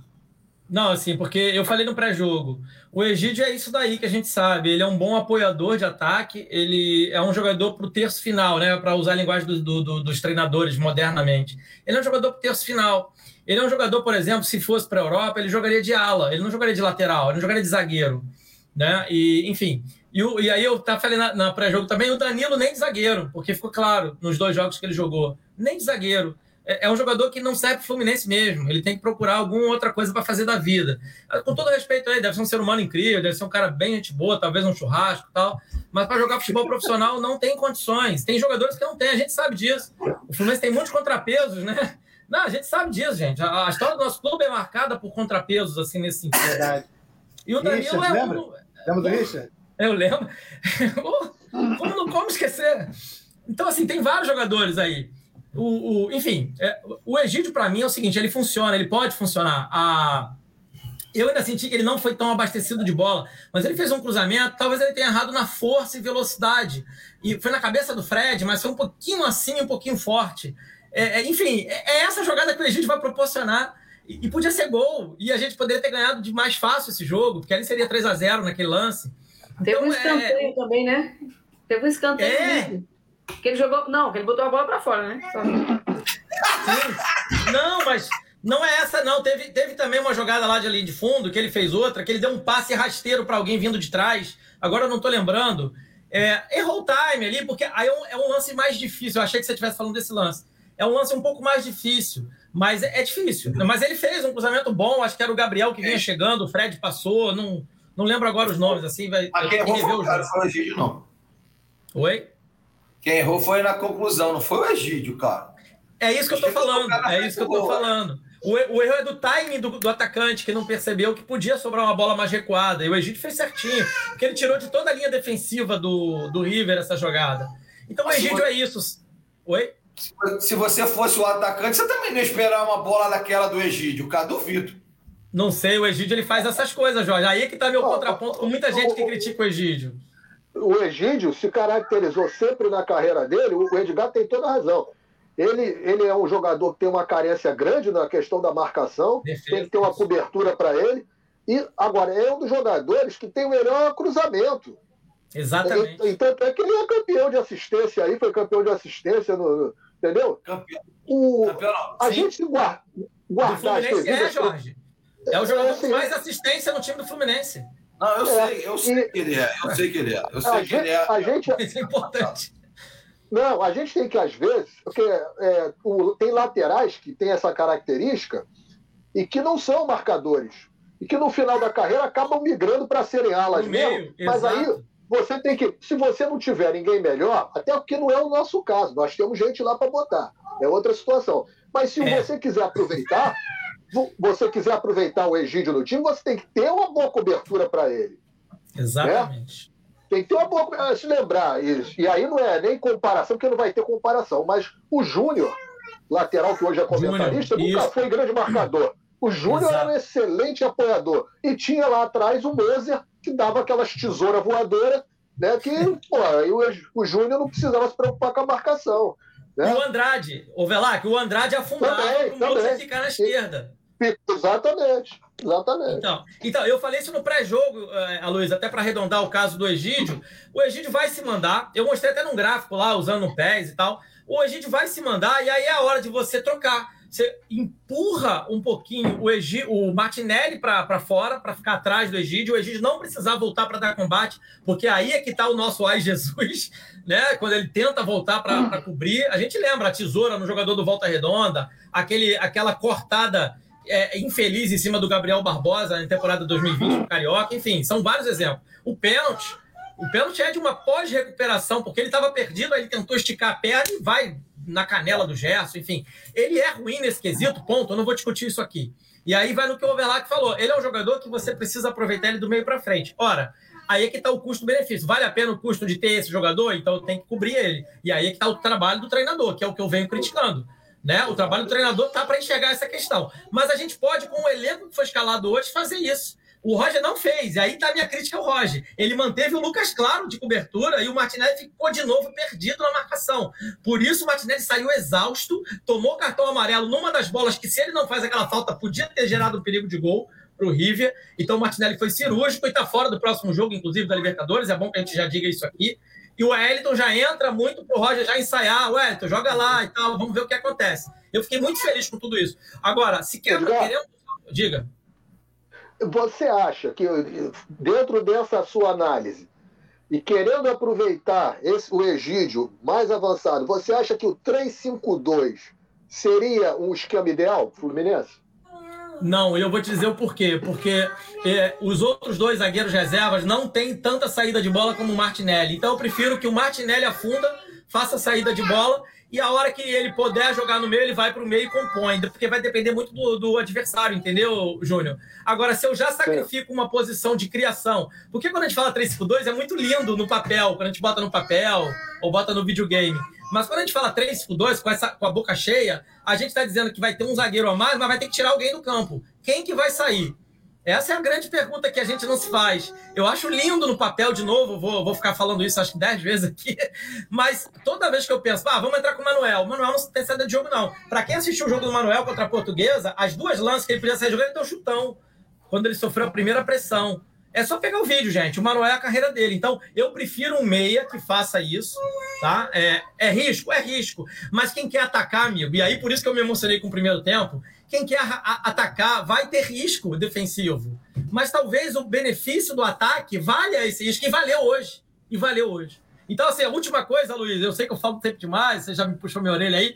Não, assim, porque eu falei no pré-jogo. O Egídio é isso daí que a gente sabe. Ele é um bom apoiador de ataque, ele é um jogador para o terço final, né? Para usar a linguagem do, do, dos treinadores modernamente. Ele é um jogador para o terço final. Ele é um jogador, por exemplo, se fosse para a Europa, ele jogaria de ala, ele não jogaria de lateral, ele não jogaria de zagueiro. Né? E, enfim. E, e aí eu tá, falei na, na pré-jogo também, o Danilo nem de zagueiro, porque ficou claro nos dois jogos que ele jogou. Nem de zagueiro. É, é um jogador que não serve para o Fluminense mesmo. Ele tem que procurar alguma outra coisa para fazer da vida. Com todo respeito a ele, deve ser um ser humano incrível, deve ser um cara bem gente boa, talvez um churrasco e tal. mas para jogar futebol profissional não tem condições. Tem jogadores que não tem, a gente sabe disso. O Fluminense tem muitos contrapesos, né? Não, a gente sabe disso, gente. A, a história do nosso clube é marcada por contrapesos, assim, nesse sentido. Verdade. E o Danilo Richard, é um. Lembra, lembra do Richard? Eu lembro. como, como esquecer? Então, assim, tem vários jogadores aí. O, o enfim, é, o Egídio, para mim, é o seguinte: ele funciona, ele pode funcionar. A, eu ainda senti que ele não foi tão abastecido de bola, mas ele fez um cruzamento, talvez ele tenha errado na força e velocidade. E foi na cabeça do Fred, mas foi um pouquinho assim, um pouquinho forte. É, é, enfim, é, é essa jogada que o Egídio vai proporcionar. E, e, podia ser gol. E a gente poderia ter ganhado de mais fácil esse jogo, porque ali seria 3 a 0 naquele lance. Teve então, um é, escanteio também, né? Teve um escanteio. É. Que ele jogou. Não, que ele botou a bola para fora, né? Sim. Não, mas não é essa, não. Teve, teve também uma jogada lá de ali de fundo, que ele fez outra, que ele deu um passe rasteiro para alguém vindo de trás. Agora eu não tô lembrando. É, errou o time ali, porque aí é um, é um, lance mais difícil. Eu achei que você estivesse falando desse lance. É um lance um pouco mais difícil, mas é, é difícil. Mas ele fez um cruzamento bom, acho que era o Gabriel que vinha chegando, o Fred passou, não, não lembro agora os nomes, assim, vai. Ah, quem errou foi o cara, não. Oi? Quem errou foi na conclusão, não foi o Egídio, cara. É isso que eu tô falando, é isso que eu tô falando. O, o erro é do timing do, do, atacante, que não percebeu que podia sobrar uma bola mais recuada. E o Egídio fez certinho, porque ele tirou de toda a linha defensiva do, do River essa jogada. Então o Egídio é isso. Oi? Se você fosse o atacante, você também não ia esperar uma bola daquela do Egídio, cara, duvido. Não sei, o Egídio ele faz essas coisas, Jorge. Aí é que tá meu contraponto com muita gente que critica o Egídio. O Egídio se caracterizou sempre na carreira dele, o Edgar tem toda a razão. Ele, ele é um jogador que tem uma carência grande na questão da marcação, Defesa. tem que ter uma cobertura para ele. E agora é um dos jogadores que tem o melhor cruzamento. Exatamente. Então é que ele é campeão de assistência aí, foi campeão de assistência no. Entendeu? Campeão. O, campeão a gente guarda, guardar as É, Jorge. É o jogador com mais assistência no time do Fluminense. Não, eu é, sei, eu sei e... que ele é, eu sei que ele é. Eu sei a que gente, ele é. A gente... Isso é importante. Não, a gente tem que, às vezes, porque é, o, tem laterais que têm essa característica e que não são marcadores. E que no final da carreira acabam migrando para serem alas no mesmo. Meio, mas exato. aí você tem que. Se você não tiver ninguém melhor, até porque não é o nosso caso, nós temos gente lá para botar. É outra situação. Mas se é. você quiser aproveitar, você quiser aproveitar o Egídio no time, você tem que ter uma boa cobertura para ele. Exatamente. Né? Tem que ter uma boa. Se lembrar isso. E aí não é nem comparação, porque não vai ter comparação. Mas o Júnior, lateral que hoje é comentarista, Júnior, nunca isso. foi grande marcador. O Júnior era um excelente apoiador. E tinha lá atrás o Moser, que dava aquelas tesouras voadoras, né? Que, pô, o, o Júnior não precisava se preocupar com a marcação. Né? O Andrade, o Velac, o Andrade afundava também, o ficar na esquerda. Exatamente. Exatamente. Então, então, eu falei isso no pré-jogo, uh, Aloysio, até para arredondar o caso do Egídio. O Egídio vai se mandar. Eu mostrei até num gráfico lá, usando o PES e tal. O Egídio vai se mandar e aí é a hora de você trocar. Você empurra um pouquinho o, Egídio, o Martinelli para fora, para ficar atrás do Egídio. O Egídio não precisar voltar para dar combate, porque aí é que está o nosso Ai Jesus, né? Quando ele tenta voltar para cobrir. A gente lembra a tesoura no jogador do Volta Redonda, aquele, aquela cortada é, infeliz em cima do Gabriel Barbosa na temporada 2020 do Carioca. Enfim, são vários exemplos. O pênalti, o pênalti é de uma pós-recuperação, porque ele estava perdido, aí ele tentou esticar a perna e vai na canela do Gerson, enfim. Ele é ruim nesse quesito, ponto. Eu não vou discutir isso aqui. E aí vai no que o Overlack falou. Ele é um jogador que você precisa aproveitar ele do meio para frente. Ora, aí é que está o custo-benefício. Vale a pena o custo de ter esse jogador? Então tem que cobrir ele. E aí é que está o trabalho do treinador, que é o que eu venho criticando. Né? O trabalho do treinador tá para enxergar essa questão. Mas a gente pode, com o elenco que foi escalado hoje, fazer isso. O Roger não fez, e aí está a minha crítica ao Roger. Ele manteve o Lucas Claro de cobertura e o Martinelli ficou de novo perdido na marcação. Por isso o Martinelli saiu exausto, tomou cartão amarelo numa das bolas que, se ele não faz aquela falta, podia ter gerado um perigo de gol para o River. Então o Martinelli foi cirúrgico e está fora do próximo jogo, inclusive da Libertadores. É bom que a gente já diga isso aqui. E o Wellington já entra muito pro Roger já ensaiar. Wellington, joga lá e tal, vamos ver o que acontece. Eu fiquei muito feliz com tudo isso. Agora, se quer, querendo. Diga. Você acha que, dentro dessa sua análise, e querendo aproveitar esse, o Egídio mais avançado, você acha que o 352 seria um esquema ideal Fluminense? Não, eu vou te dizer o porquê. Porque é, os outros dois zagueiros reservas não têm tanta saída de bola como o Martinelli. Então eu prefiro que o Martinelli afunda, faça a saída de bola e a hora que ele puder jogar no meio, ele vai para o meio e compõe, porque vai depender muito do, do adversário, entendeu, Júnior? Agora, se eu já sacrifico uma posição de criação, porque quando a gente fala 3-5-2 é muito lindo no papel, quando a gente bota no papel ou bota no videogame. Mas quando a gente fala 3-5-2 com, essa, com a boca cheia, a gente está dizendo que vai ter um zagueiro a mais, mas vai ter que tirar alguém do campo. Quem que vai sair? Essa é a grande pergunta que a gente não se faz. Eu acho lindo no papel, de novo, vou, vou ficar falando isso acho que dez vezes aqui, mas toda vez que eu penso, ah, vamos entrar com o Manuel. O Manuel não tem saída de jogo, não. Para quem assistiu o jogo do Manuel contra a Portuguesa, as duas lances que ele podia sair jogando, ele deu um chutão, quando ele sofreu a primeira pressão. É só pegar o vídeo, gente. O Manuel é a carreira dele. Então, eu prefiro um meia que faça isso, tá? É, é risco? É risco. Mas quem quer atacar, amigo, e aí por isso que eu me emocionei com o primeiro tempo, quem quer atacar vai ter risco defensivo. Mas talvez o benefício do ataque valha esse risco, e valeu hoje. E valeu hoje. Então, assim, a última coisa, Luiz, eu sei que eu falo tempo demais, você já me puxou minha orelha aí,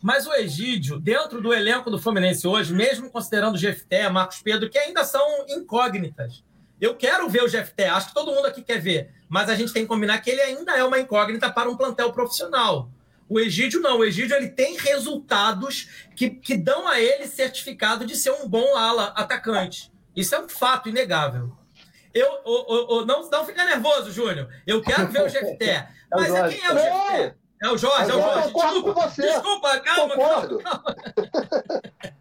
mas o Egídio, dentro do elenco do Fluminense hoje, mesmo considerando o GFT, Marcos Pedro, que ainda são incógnitas, eu quero ver o GFT, acho que todo mundo aqui quer ver, mas a gente tem que combinar que ele ainda é uma incógnita para um plantel profissional. O Egídio não, o Egídio ele tem resultados que, que dão a ele certificado de ser um bom ala atacante. Isso é um fato inegável. Eu, o, o, não, não fica nervoso, Júnior. Eu quero ver o GFT. Mas é quem é o GFT? É o Jorge, é o Jorge. Eu concordo desculpa, com você. Desculpa, calma. Concordo. calma.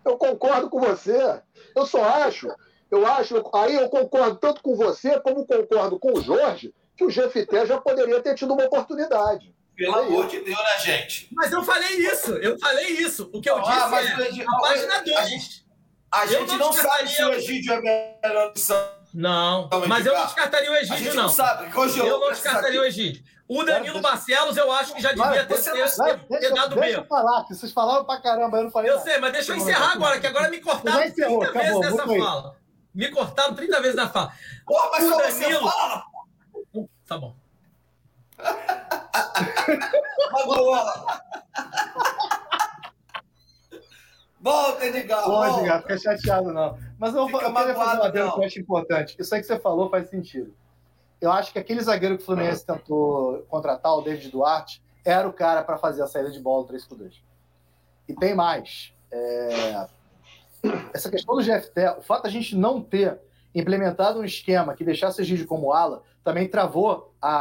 Eu concordo com você. Eu só acho, eu acho, aí eu concordo tanto com você como concordo com o Jorge, que o GFT já poderia ter tido uma oportunidade. Pelo amor de Deus, né, gente? Mas eu falei isso, eu falei isso. O que eu Ah, disse mas é a página a 2. gente- A gente não não, sabe se o Egídio é a melhor opção. Não, mas eu não descartaria o A Egídio, não. não sabe. Eu não descartaria o Egídio. O Danilo Barcelos, eu acho que já devia ter, ter, ter deixa, dado deixa eu falar, que vocês falaram pra caramba, eu não falei Eu sei, mas deixa eu encerrar agora, que agora me cortaram Já encerrou, 30 vezes nessa fala. Me cortaram 30 vezes na fala. Porra, mas O Danilo- Tá bom. Magoa. Volta, Edgar. Pode. Edgar, fica chateado, não. Mas eu, Fica eu queria fazer uma adendo que eu acho importante. Isso aí que você falou faz sentido. Eu acho que aquele zagueiro que o Fluminense tentou contratar, o David Duarte, era o cara para fazer a saída de bola 3 por 2 E tem mais. É, Essa questão do GFT, o fato da gente não ter implementado um esquema que deixasse o Egídio como ala, também travou a,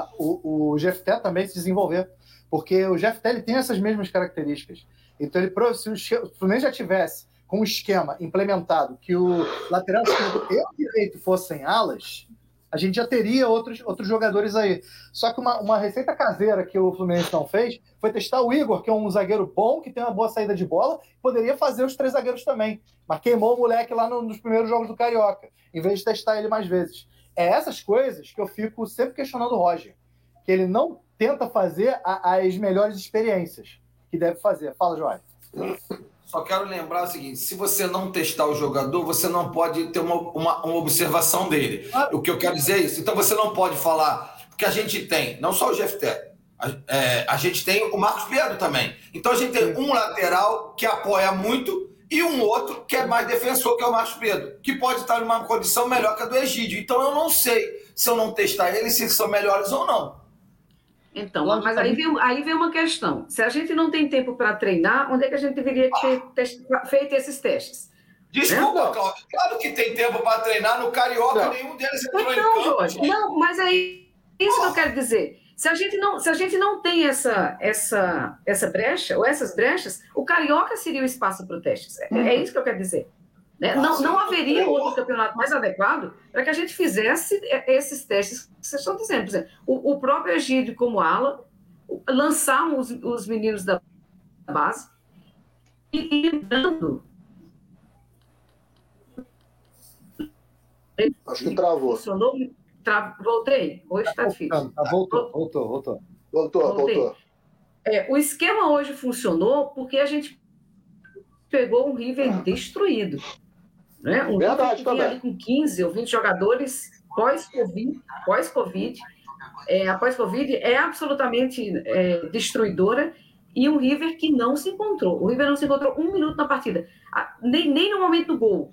a- o, o GFT também se desenvolver. Porque o GFT ele tem essas mesmas características. Então, ele, se o Fluminense já tivesse com um esquema implementado que o lateral esquerdo e o direito fossem alas, a gente já teria outros, outros jogadores aí. Só que uma, uma receita caseira que o Fluminense não fez foi testar o Igor, que é um zagueiro bom, que tem uma boa saída de bola, poderia fazer os três zagueiros também. Mas queimou o moleque lá no- nos primeiros jogos do Carioca, em vez de testar ele mais vezes. É essas coisas que eu fico sempre questionando o Roger. Que ele não tenta fazer a- as melhores experiências que deve fazer. Fala, Jorge. Só quero lembrar o seguinte: se você não testar o jogador, você não pode ter uma, uma, uma observação dele. O que eu quero dizer é isso. Então você não pode falar. Porque a gente tem, não só o GFT, a, é, a gente tem o Marcos Pedro também. Então a gente tem um lateral que apoia muito e um outro que é mais defensor, que é o Marcos Pedro, que pode estar numa condição melhor que a do Egídio. Então eu não sei se eu não testar eles, se eles são melhores ou não. Então, Lógico, mas aí vem, aí vem uma questão. Se a gente não tem tempo para treinar, onde é que a gente deveria ter test- feito esses testes? Desculpa, Não. Cláudio. Claro que tem tempo para treinar. No Carioca, Não. nenhum deles entrou em Então, campo. Jorge, não, mas aí isso que eu quero dizer. Se a gente não, se a gente não tem essa, essa, essa brecha, ou essas brechas, o Carioca seria o espaço para o teste. É, é isso que eu quero dizer. Né? Não, não haveria outro campeonato mais adequado para que a gente fizesse é, esses testes que vocês estão dizendo. Por exemplo, o, o próprio Egídio como ala, lançar os, os meninos da base e ir dando Acho que travou. funcionou. Tra... Voltei. Hoje está difícil. Tá, voltou, voltou, voltou. Voltou, Voltei. voltou. É, o esquema hoje funcionou porque a gente pegou um River destruído. Né? Um Verdade que também. ali com 15 ou 20 jogadores pós-Covid. Pós -COVID, é, a pós-Covid é absolutamente é, destruidora e um River que não se encontrou. O River não se encontrou um minuto na partida, nem, nem no momento do gol,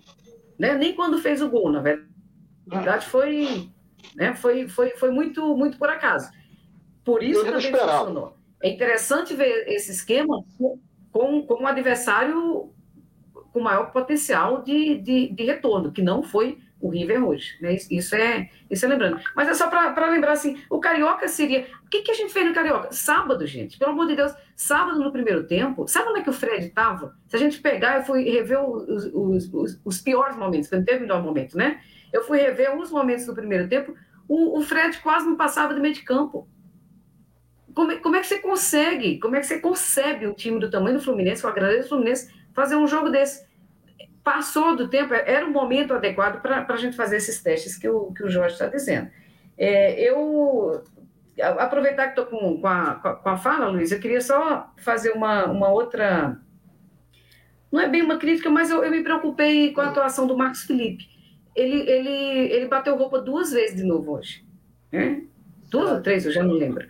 né? nem quando fez o gol, na verdade foi, né? foi, foi, foi muito, muito por acaso. Por isso também funcionou. É interessante ver esse esquema com, com um adversário com maior potencial de, de, de retorno, que não foi o River hoje. Né? Isso, é, isso é lembrando. Mas é só para lembrar assim: o Carioca seria. O que, que a gente fez no Carioca? Sábado, gente, pelo amor de Deus, sábado no primeiro tempo, sabe onde é que o Fred estava? Se a gente pegar, eu fui rever os, os, os, os piores momentos, porque não teve melhor momento, né? Eu fui rever alguns momentos do primeiro tempo, o, o Fred quase não passava do meio de campo. Como, como é que você consegue? Como é que você concebe um time do tamanho do Fluminense, com a grandeza do Fluminense, fazer um jogo desse? passou do tempo, era o momento adequado para a gente fazer esses testes que o, que o Jorge está dizendo. É, eu aproveitar que estou com, com, a, com a fala, Luiz, eu queria só fazer uma, uma outra. Não é bem uma crítica, mas eu, eu me preocupei com a atuação do Marcos Felipe. Ele, ele, ele bateu roupa duas vezes de novo hoje. Né? Duas ou três, eu já não lembro.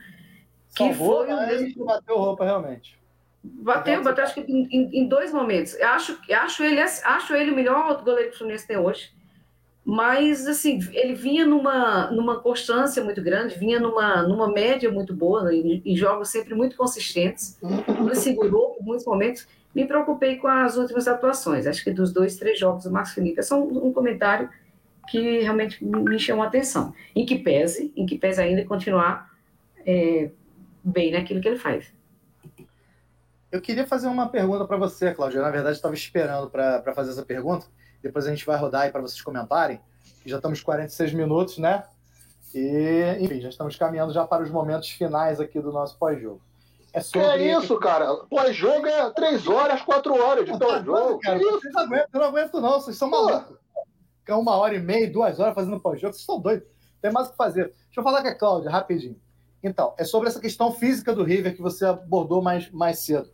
Que foi o mesmo... bateu roupa realmente. Bateu, bateu acho que em, em, dois momentos. Eu acho, acho, ele, acho ele o melhor goleiro que o Fluminense tem hoje. Mas, assim, ele vinha numa, numa constância muito grande, vinha numa, numa média muito boa, em, em jogos sempre muito consistentes. Ele segurou por muitos momentos. Me preocupei com as últimas atuações. Acho que dos dois, três jogos do Marcos Felipe. É só um, um comentário que realmente me chamou a atenção. Em que pese, em que pese ainda continuar é, bem naquilo que ele faz. Eu queria fazer uma pergunta para você, Cláudia. Na verdade, estava esperando para fazer essa pergunta. Depois a gente vai rodar aí para vocês comentarem. Já estamos 46 minutos, né? E, enfim, já estamos caminhando já para os momentos finais aqui do nosso pós-jogo. É sobre... Que é isso, cara? Pós-jogo é 3 horas, 4 horas de pós-jogo. Cara, vocês não aguentam, eu não aguento, não. Vocês são malucos. Ficar uma hora e meia, duas horas fazendo pós-jogo, vocês estão doidos. Tem mais o que fazer. Deixa eu falar com a Cláudia, rapidinho. Então, é sobre essa questão física do River que você abordou mais, mais cedo.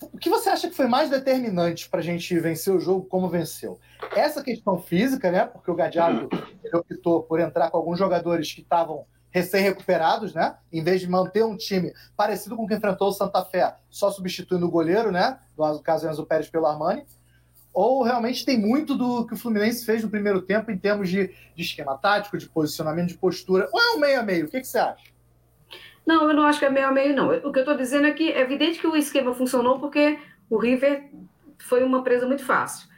O que você acha que foi mais determinante para a gente vencer o jogo como venceu? Essa questão física, né? Porque o Gadiardo optou por entrar com alguns jogadores que estavam recém-recuperados, né? Em vez de manter um time parecido com o que enfrentou o Santa Fé, só substituindo o goleiro, né? No caso Enzo Pérez pelo Armani. Ou realmente tem muito do que o Fluminense fez no primeiro tempo em termos de, de esquema tático, de posicionamento, de postura? Ou é um meio a meio? O que, que você acha? Não, eu não acho que é meio a meio, não. O que eu estou dizendo é que é evidente que o esquema funcionou porque o River foi uma presa muito fácil.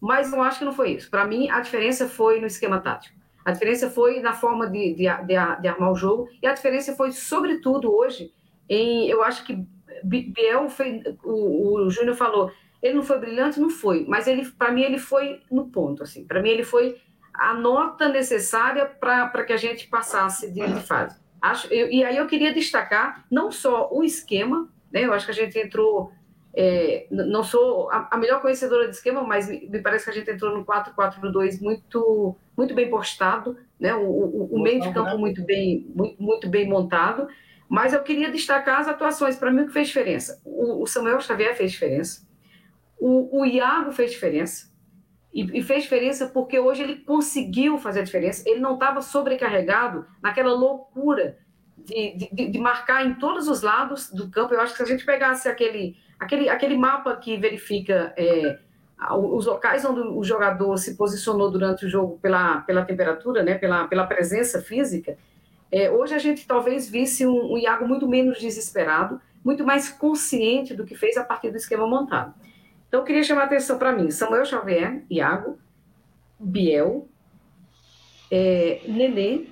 Mas eu acho que não foi isso. Para mim, a diferença foi no esquema tático. A diferença foi na forma de, de, de, de, armar o jogo. E a diferença foi, sobretudo, hoje, em. Eu acho que Biel foi. O, o Júnior falou. Ele não foi brilhante? Não foi. Mas ele, para mim, ele foi no ponto. assim. Para mim, ele foi a nota necessária para que a gente passasse de, de fase. Acho, eu, e aí eu queria destacar não só o esquema, né? Eu acho que a gente entrou. É, não sou a, a, melhor conhecedora de esquema, mas me, me, parece que a gente entrou no 4-4-2 muito, muito bem postado, né? O, o, o meio de campo muito bem, muito, muito, bem montado. Mas eu queria destacar as atuações. Para mim, o que fez diferença? O, o Samuel Xavier fez diferença. O, o Iago fez diferença. E, e, fez diferença porque hoje ele conseguiu fazer a diferença. Ele não estava sobrecarregado naquela loucura de, de, de, marcar em todos os lados do campo. Eu acho que se a gente pegasse aquele, aquele, aquele mapa que verifica é, os locais onde o jogador se posicionou durante o jogo pela, pela temperatura, né, pela, pela presença física, é, hoje a gente talvez visse um, um Iago muito menos desesperado, muito mais consciente do que fez a partir do esquema montado. Então, eu queria chamar a atenção para mim: Samuel Xavier, Iago, Biel, é, Nenê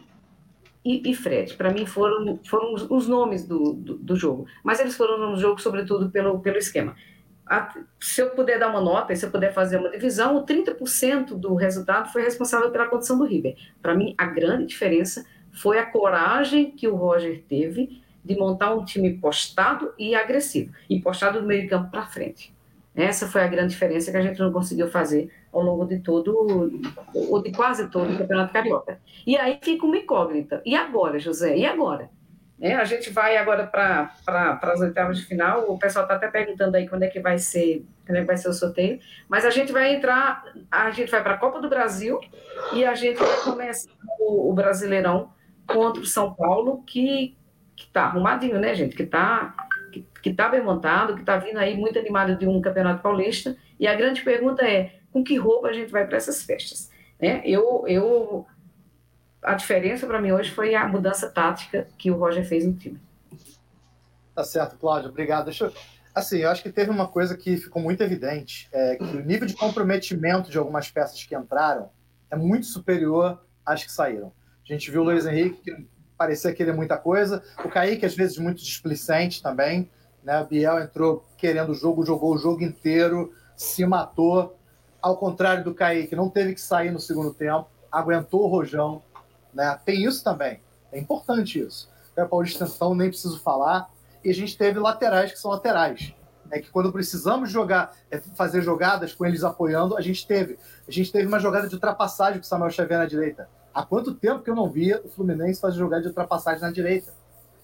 e, e Fred. Para mim, foram, foram os, os nomes do, do, do, jogo. Mas eles foram no jogo, sobretudo, pelo, pelo esquema. A, se eu puder dar uma nota, se eu puder fazer uma divisão, o 30% do resultado foi responsável pela condição do River. Para mim, a grande diferença foi a coragem que o Roger teve de montar um time postado e agressivo, e postado do meio campo para frente. Essa foi a grande diferença que a gente não conseguiu fazer ao longo de todo, ou de quase todo o Campeonato Carioca. E aí fica uma incógnita. E agora, José? E agora? É, a gente vai agora para as oitavas de final. O pessoal está até perguntando aí quando é que vai ser, quando é que vai ser o sorteio. Mas a gente vai entrar, a gente vai para a Copa do Brasil e a gente vai começar o, o Brasileirão contra o São Paulo, que está arrumadinho, né, gente? Que está que está bem montado, que está vindo aí muito animado de um campeonato paulista. E a grande pergunta é: com que roupa a gente vai para essas festas? Né? Eu, eu, a diferença para mim hoje foi a mudança tática que o Roger fez no time. Tá certo, Cláudio, obrigado. Deixa eu... Assim, eu acho que teve uma coisa que ficou muito evidente, é que o nível de comprometimento de algumas peças que entraram é muito superior às que saíram. A gente viu o Luiz Henrique, que parecia querer muita coisa, o Kaique, às vezes, muito displicente também, né? Biel entrou querendo o jogo, jogou o jogo inteiro, se matou, ao contrário do Kaique, não teve que sair no segundo tempo, aguentou o rojão, né? Tem isso também, é importante isso. O Paulista, então, nem preciso falar, e a gente teve laterais que são laterais. É que quando precisamos jogar, é, fazer jogadas com eles apoiando, a gente teve. A gente teve uma jogada de ultrapassagem com o Samuel Xavier na direita. Há quanto tempo que eu não via o Fluminense fazer jogada de ultrapassagem na direita?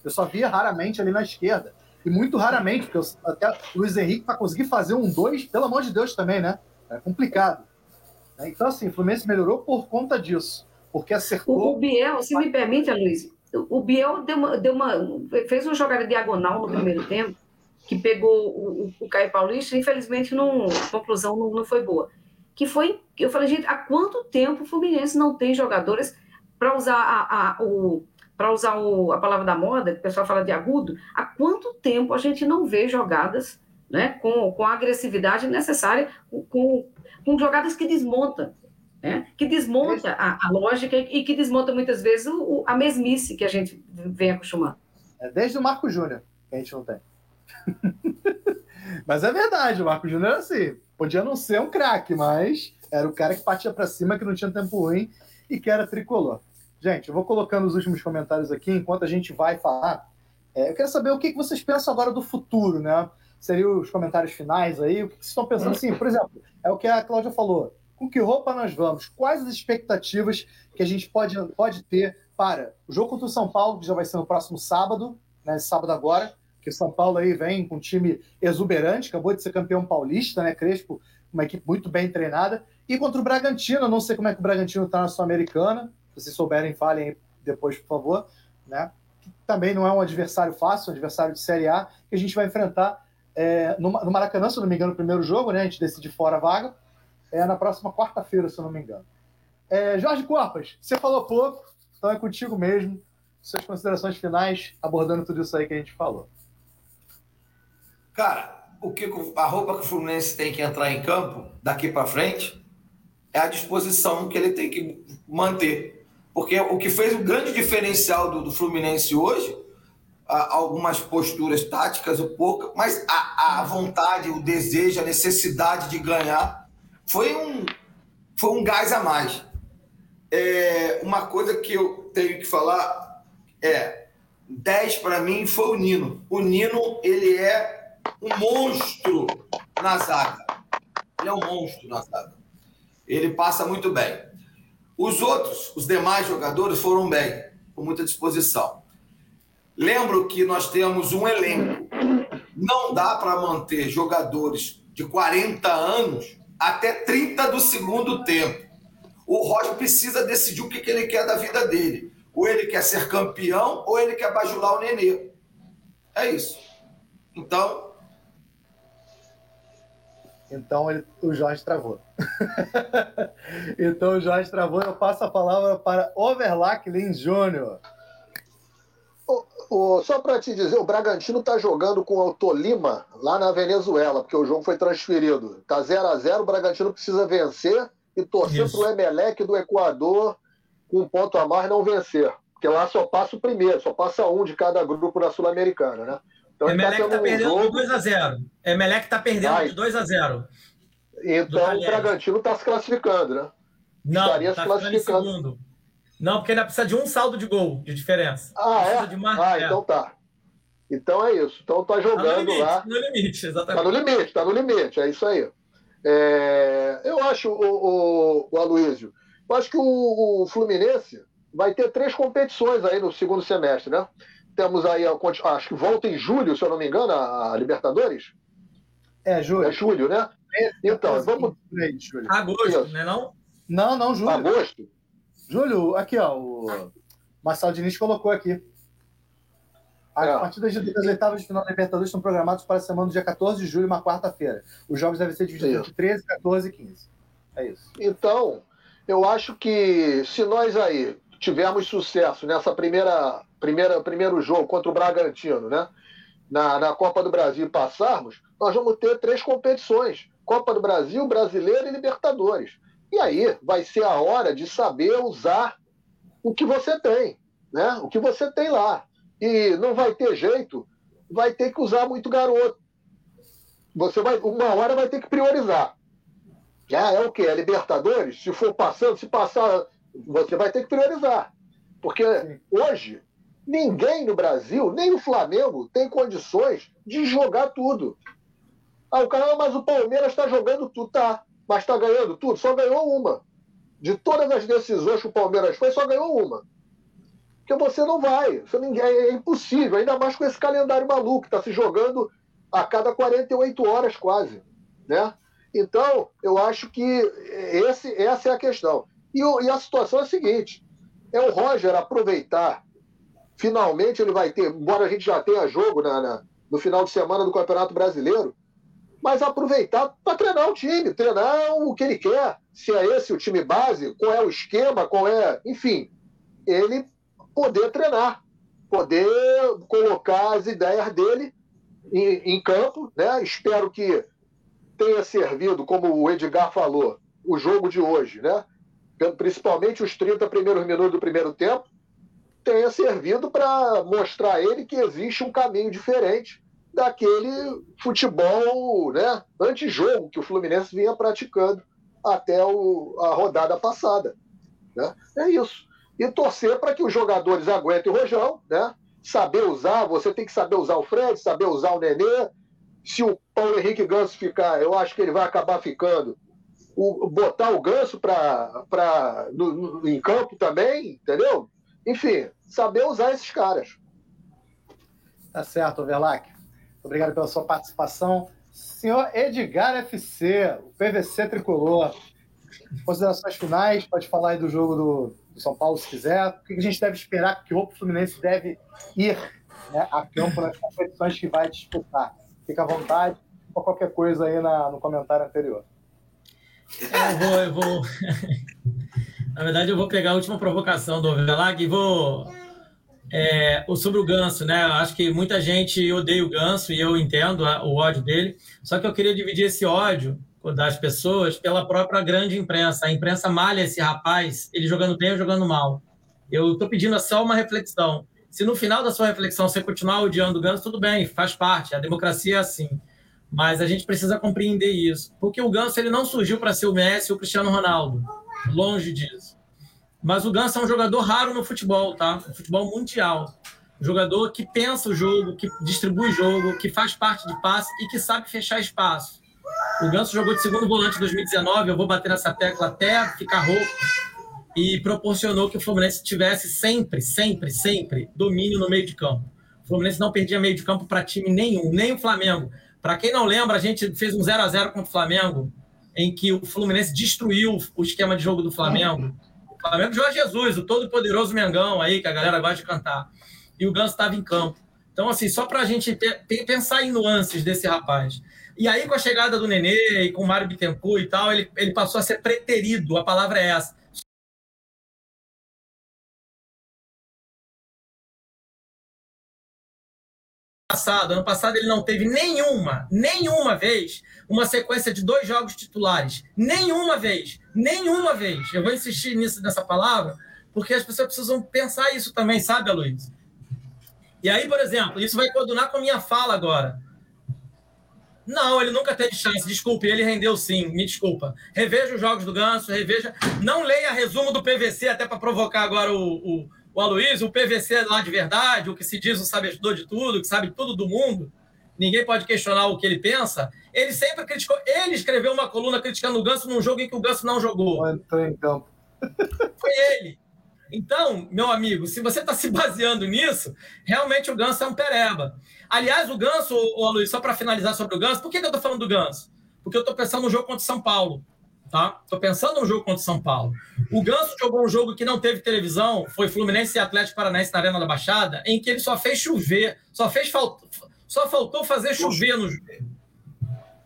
Eu só via raramente ali na esquerda. E muito raramente, porque eu, até o Luiz Henrique, para conseguir fazer um dois, pelo amor de Deus também, né? É complicado. Então, assim, o Fluminense melhorou por conta disso. Porque acertou. O Biel, se me permite, Luiz, o Biel deu uma, deu uma, fez uma jogada diagonal no primeiro tempo, que pegou o, o Caio Paulista, infelizmente não, a conclusão não, não foi boa. Que foi, eu falei, gente, há quanto tempo o Fluminense não tem jogadores para usar a, a o para usar o, a palavra da moda, que o pessoal fala de agudo, há quanto tempo a gente não vê jogadas né, com, com a agressividade necessária, com, com jogadas que desmontam né? que desmonta a, a, lógica e que desmonta muitas vezes o, a mesmice que a gente vem acostumando. É desde o Marco Júnior que a gente não tem. mas é verdade, o Marco Júnior era assim. Podia não ser um craque, mas era o cara que partia para cima, que não tinha tempo ruim e que era tricolor. Gente, eu vou colocando os últimos comentários aqui enquanto a gente vai falar. É, eu quero saber o que vocês pensam agora do futuro, né? Seriam os comentários finais aí. O que vocês estão pensando? Assim, por exemplo, é o que a Cláudia falou com que roupa nós vamos? Quais as expectativas que a gente pode, pode ter para o jogo contra o São Paulo, que já vai ser no próximo sábado, né, sábado agora, que o São Paulo aí vem com um time exuberante, acabou de ser campeão paulista, né, Crespo, uma equipe muito bem treinada, e contra o Bragantino, não sei como é que o Bragantino está na Sul-Americana, se vocês souberem, falem depois, por favor, né, também não é um adversário fácil, um adversário de Série A, que a gente vai enfrentar é, no, no Maracanã, se não me engano, no primeiro jogo, né, a gente decide fora a vaga, é na próxima quarta-feira, se eu não me engano. É, Jorge Corpas, você falou pouco, então é contigo mesmo. Suas considerações finais, abordando tudo isso aí que a gente falou. Cara, o que a roupa que o Fluminense tem que entrar em campo daqui para frente é a disposição que ele tem que manter. Porque o que fez o grande diferencial do, do Fluminense hoje, algumas posturas táticas um pouco, mas a, a vontade, o desejo, a necessidade de ganhar foi um, foi um gás a mais. É, uma coisa que eu tenho que falar é 10 para mim foi o Nino. O Nino, ele é um monstro na zaga. Ele é um monstro na zaga. Ele passa muito bem. Os outros, os demais jogadores foram bem, com muita disposição. Lembro que nós temos um elenco. Não dá para manter jogadores de 40 anos até 30 do segundo tempo. O Roger precisa decidir o que, que ele quer da vida dele. Ou ele quer ser campeão, ou ele quer bajular o Nenê. É isso. Então. Então ele, o Jorge travou. então o Jorge travou. Eu passo a palavra para Overlack Lins Júnior. O, só para te dizer, o Bragantino está jogando com o Tolima lá na Venezuela, porque o jogo foi transferido. Está 0 a 0 o Bragantino precisa vencer e torcer para o Emelec do Equador com um ponto a mais não vencer. Porque lá só passa o primeiro, só passa um de cada grupo na Sul-Americana, né? Então, Emelec está tá perdendo jogo... de 2 a 0 Emelec está perdendo Ai. de 2 a 0 Então o Bragantino está se classificando, né? Não, Estaria tá se classificando. Não, porque ainda precisa de um saldo de gol de diferença. Ah, é? ah, é. então tá. Então é isso. Então tá jogando tá no limite, lá. No limite, exatamente. Tá no limite, tá no limite, é isso aí. É... Eu acho, o, o, o Aloysio, eu acho que o, o, Fluminense vai ter três competições aí no segundo semestre, né? Temos aí, acho que volta em julho, se eu não me engano, a Libertadores. É, julho. É julho, né? É, então, vamos. Agosto, né? Não? Não, não, julho. Agosto? Júlio, aqui, ó, o Marcelo Diniz colocou aqui. As é. partidas das oitavas de final da Libertadores estão programadas para a semana do dia 14 de julho, uma quarta-feira. Os jogos devem ser divididos entre 13, 14 e 15. É isso. Então, eu acho que se nós aí tivermos sucesso nessa primeira, primeira primeiro jogo contra o Bragantino, né? Na, na Copa do Brasil passarmos, nós vamos ter três competições: Copa do Brasil, Brasileiro e Libertadores. E aí vai ser a hora de saber usar o que você tem, né? O que você tem lá. E não vai ter jeito, vai ter que usar muito garoto. Você vai, uma hora vai ter que priorizar. Ah, é o quê? É Libertadores? Se for passando, se passar, você vai ter que priorizar. Porque hoje, ninguém no Brasil, nem o Flamengo, tem condições de jogar tudo. Ah, o cara, mas o Palmeiras está jogando tudo. Tá, mas está ganhando tudo? Só ganhou uma. De todas as decisões que o Palmeiras foi, só ganhou uma. Porque você não vai. Você não, é, impossível, ainda mais com esse calendário maluco, que está se jogando a cada 48 horas quase. Né? Então, eu acho que esse, essa é a questão. E, e a situação é a seguinte: é o Roger aproveitar. Finalmente ele vai ter, embora a gente já tenha jogo na, na no final de semana do Campeonato Brasileiro, mas aproveitar para treinar o time, treinar o que ele quer. Se é esse o time base, qual é o esquema, qual é. Enfim, ele poder treinar, poder colocar as ideias dele em, em campo. Né? Espero que tenha servido, como o Edgar falou, o jogo de hoje, né? principalmente os 30 primeiros minutos do primeiro tempo, tenha servido para mostrar a ele que existe um caminho diferente daquele futebol né, antijogo que o Fluminense vinha praticando até o, a rodada passada. Né? É isso. E torcer para que os jogadores aguentem o rojão, né? saber usar, você tem que saber usar o Fred, saber usar o Nenê. Se o Paulo Henrique Ganso ficar, eu acho que ele vai acabar ficando o, botar o ganso pra, pra, no, no, em campo também, entendeu? Enfim, saber usar esses caras. Tá certo, Verlac. Obrigado pela sua participação. Senhor Edgar FC, o PVC tricolor. Considerações finais, pode falar aí do jogo do, do São Paulo se quiser. O que a gente deve esperar? Que roupa o Fluminense deve ir né, a campo nas competições que vai disputar? Fica à vontade, ou qualquer coisa aí na, no comentário anterior. Eu vou, eu vou. Na verdade, eu vou pegar a última provocação do Velag e vou. É, sobre o Ganso, né? Acho que muita gente odeia o Ganso e eu entendo o ódio dele. Só que eu queria dividir esse ódio das pessoas pela própria grande imprensa. A imprensa malha esse rapaz, ele jogando bem ou jogando mal. Eu estou pedindo só uma reflexão. Se no final da sua reflexão você continuar odiando o Ganso, tudo bem, faz parte. A democracia é assim. Mas a gente precisa compreender isso. Porque o Ganso ele não surgiu para ser o Messi ou o Cristiano Ronaldo. Longe disso. Mas o Ganso é um jogador raro no futebol, tá? No futebol mundial. Jogador que pensa o jogo, que distribui jogo, que faz parte de passe e que sabe fechar espaço. O Ganso jogou de segundo volante em 2019, eu vou bater nessa tecla até ficar rouco, e proporcionou que o Fluminense tivesse sempre, sempre, sempre domínio no meio de campo. O Fluminense não perdia meio de campo para time nenhum, nem o Flamengo. Para quem não lembra, a gente fez um 0 a 0 contra o Flamengo, em que o Fluminense destruiu o esquema de jogo do Flamengo. O Flamengo Jorge Jesus, o todo-poderoso Mengão aí, que a galera gosta de cantar. E o Ganso estava em campo. Então, assim, só para a gente pensar em nuances desse rapaz. E aí, com a chegada do Nenê e com o Mário Bittencourt e tal, ele, ele passou a ser preterido, a palavra é essa. Passado, ano passado ele não teve nenhuma, nenhuma vez uma sequência de dois jogos titulares. Nenhuma vez, nenhuma vez. Eu vou insistir nisso nessa palavra, porque as pessoas precisam pensar isso também, sabe, Luiz? E aí, por exemplo, isso vai coordenar com a minha fala agora. Não, ele nunca teve chance. Desculpe, ele rendeu sim. Me desculpa. Reveja os jogos do Ganso, reveja. Não leia resumo do PVC até para provocar agora o, o o Aloysio, o PVC lá de verdade, o que se diz o sabedor de tudo, que sabe tudo do mundo, ninguém pode questionar o que ele pensa. Ele sempre criticou, ele escreveu uma coluna criticando o Ganso num jogo em que o Ganso não jogou. Entrou em campo. Foi ele. Então, meu amigo, se você está se baseando nisso, realmente o Ganso é um pereba. Aliás, o Ganso, o Aloysio, só para finalizar sobre o Ganso, por que, que eu estou falando do Ganso? Porque eu estou pensando no jogo contra o São Paulo. Tá? Tô pensando no jogo contra o São Paulo. O Ganso jogou um jogo que não teve televisão, foi Fluminense e Atlético Paranaense na Arena da Baixada, em que ele só fez chover, só fez falt... só faltou fazer chover no jogo.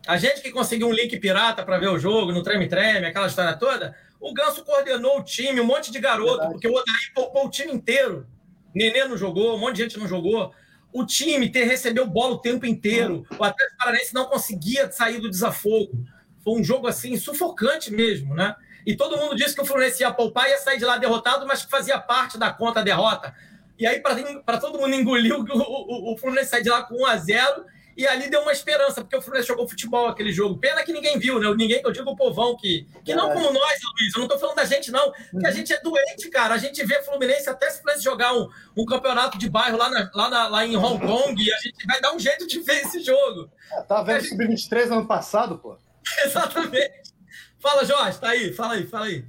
A gente que conseguiu um link pirata para ver o jogo, no treme-treme, aquela história toda, o Ganso coordenou o time, um monte de garoto, Verdade. porque o Odaí poupou o time inteiro. Nenê não jogou, um monte de gente não jogou. O time ter, recebeu bola o tempo inteiro. O Atlético Paranaense não conseguia sair do desafogo. Foi um jogo assim, sufocante mesmo, né? E todo mundo disse que o Fluminense ia poupar e ia sair de lá derrotado, mas que fazia parte da conta derrota. E aí, para todo mundo engolir, o, o, o Fluminense sai de lá com 1 a 0 e ali deu uma esperança, porque o Fluminense jogou futebol aquele jogo. Pena que ninguém viu, né? Ninguém eu digo o povão, que, que não como nós, Luiz. Eu não tô falando da gente, não. Que a uhum. gente é doente, cara. A gente vê Fluminense até se Fluminense jogar um, um campeonato de bairro lá, na, lá, na, lá em Hong Kong e a gente vai dar um jeito de ver esse jogo. É, tá vendo gente... Sub-23 ano passado, pô? Exatamente. Fala, Jorge, tá aí, fala aí, fala aí.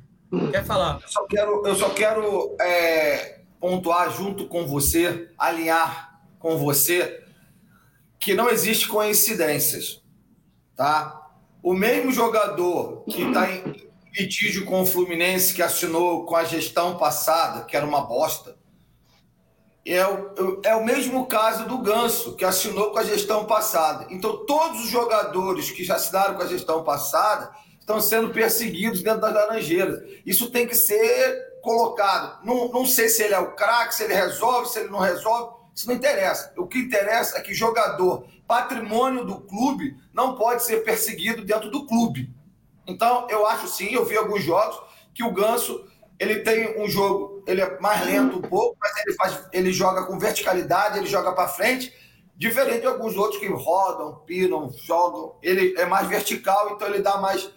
Quer falar? Eu só quero, eu só quero é, pontuar junto com você, alinhar com você que não existe coincidências, tá? O mesmo jogador que está em litígio com o Fluminense, que assinou com a gestão passada, que era uma bosta, é o, é o mesmo caso do Ganso, que assinou com a gestão passada. Então, todos os jogadores que já assinaram com a gestão passada estão sendo perseguidos dentro das Laranjeiras. Isso tem que ser colocado. Não, não sei se ele é o craque, se ele resolve, se ele não resolve. Isso não interessa. O que interessa é que jogador, patrimônio do clube, não pode ser perseguido dentro do clube. Então, eu acho sim, eu vi alguns jogos que o Ganso ele tem um jogo, ele é mais lento um pouco, mas ele, faz, ele joga com verticalidade, ele joga para frente, diferente de alguns outros que rodam, piram, jogam. Ele é mais vertical, então ele dá mais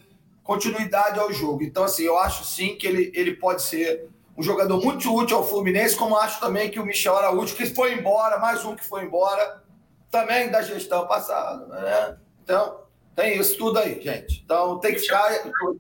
continuidade ao jogo. Então, assim, eu acho sim que ele, ele pode ser um jogador muito útil ao Fluminense, como acho também que o Michel Araújo, que foi embora, mais um que foi embora, também da gestão passada. Né? Então, tem isso tudo aí, gente. Então tem que ficar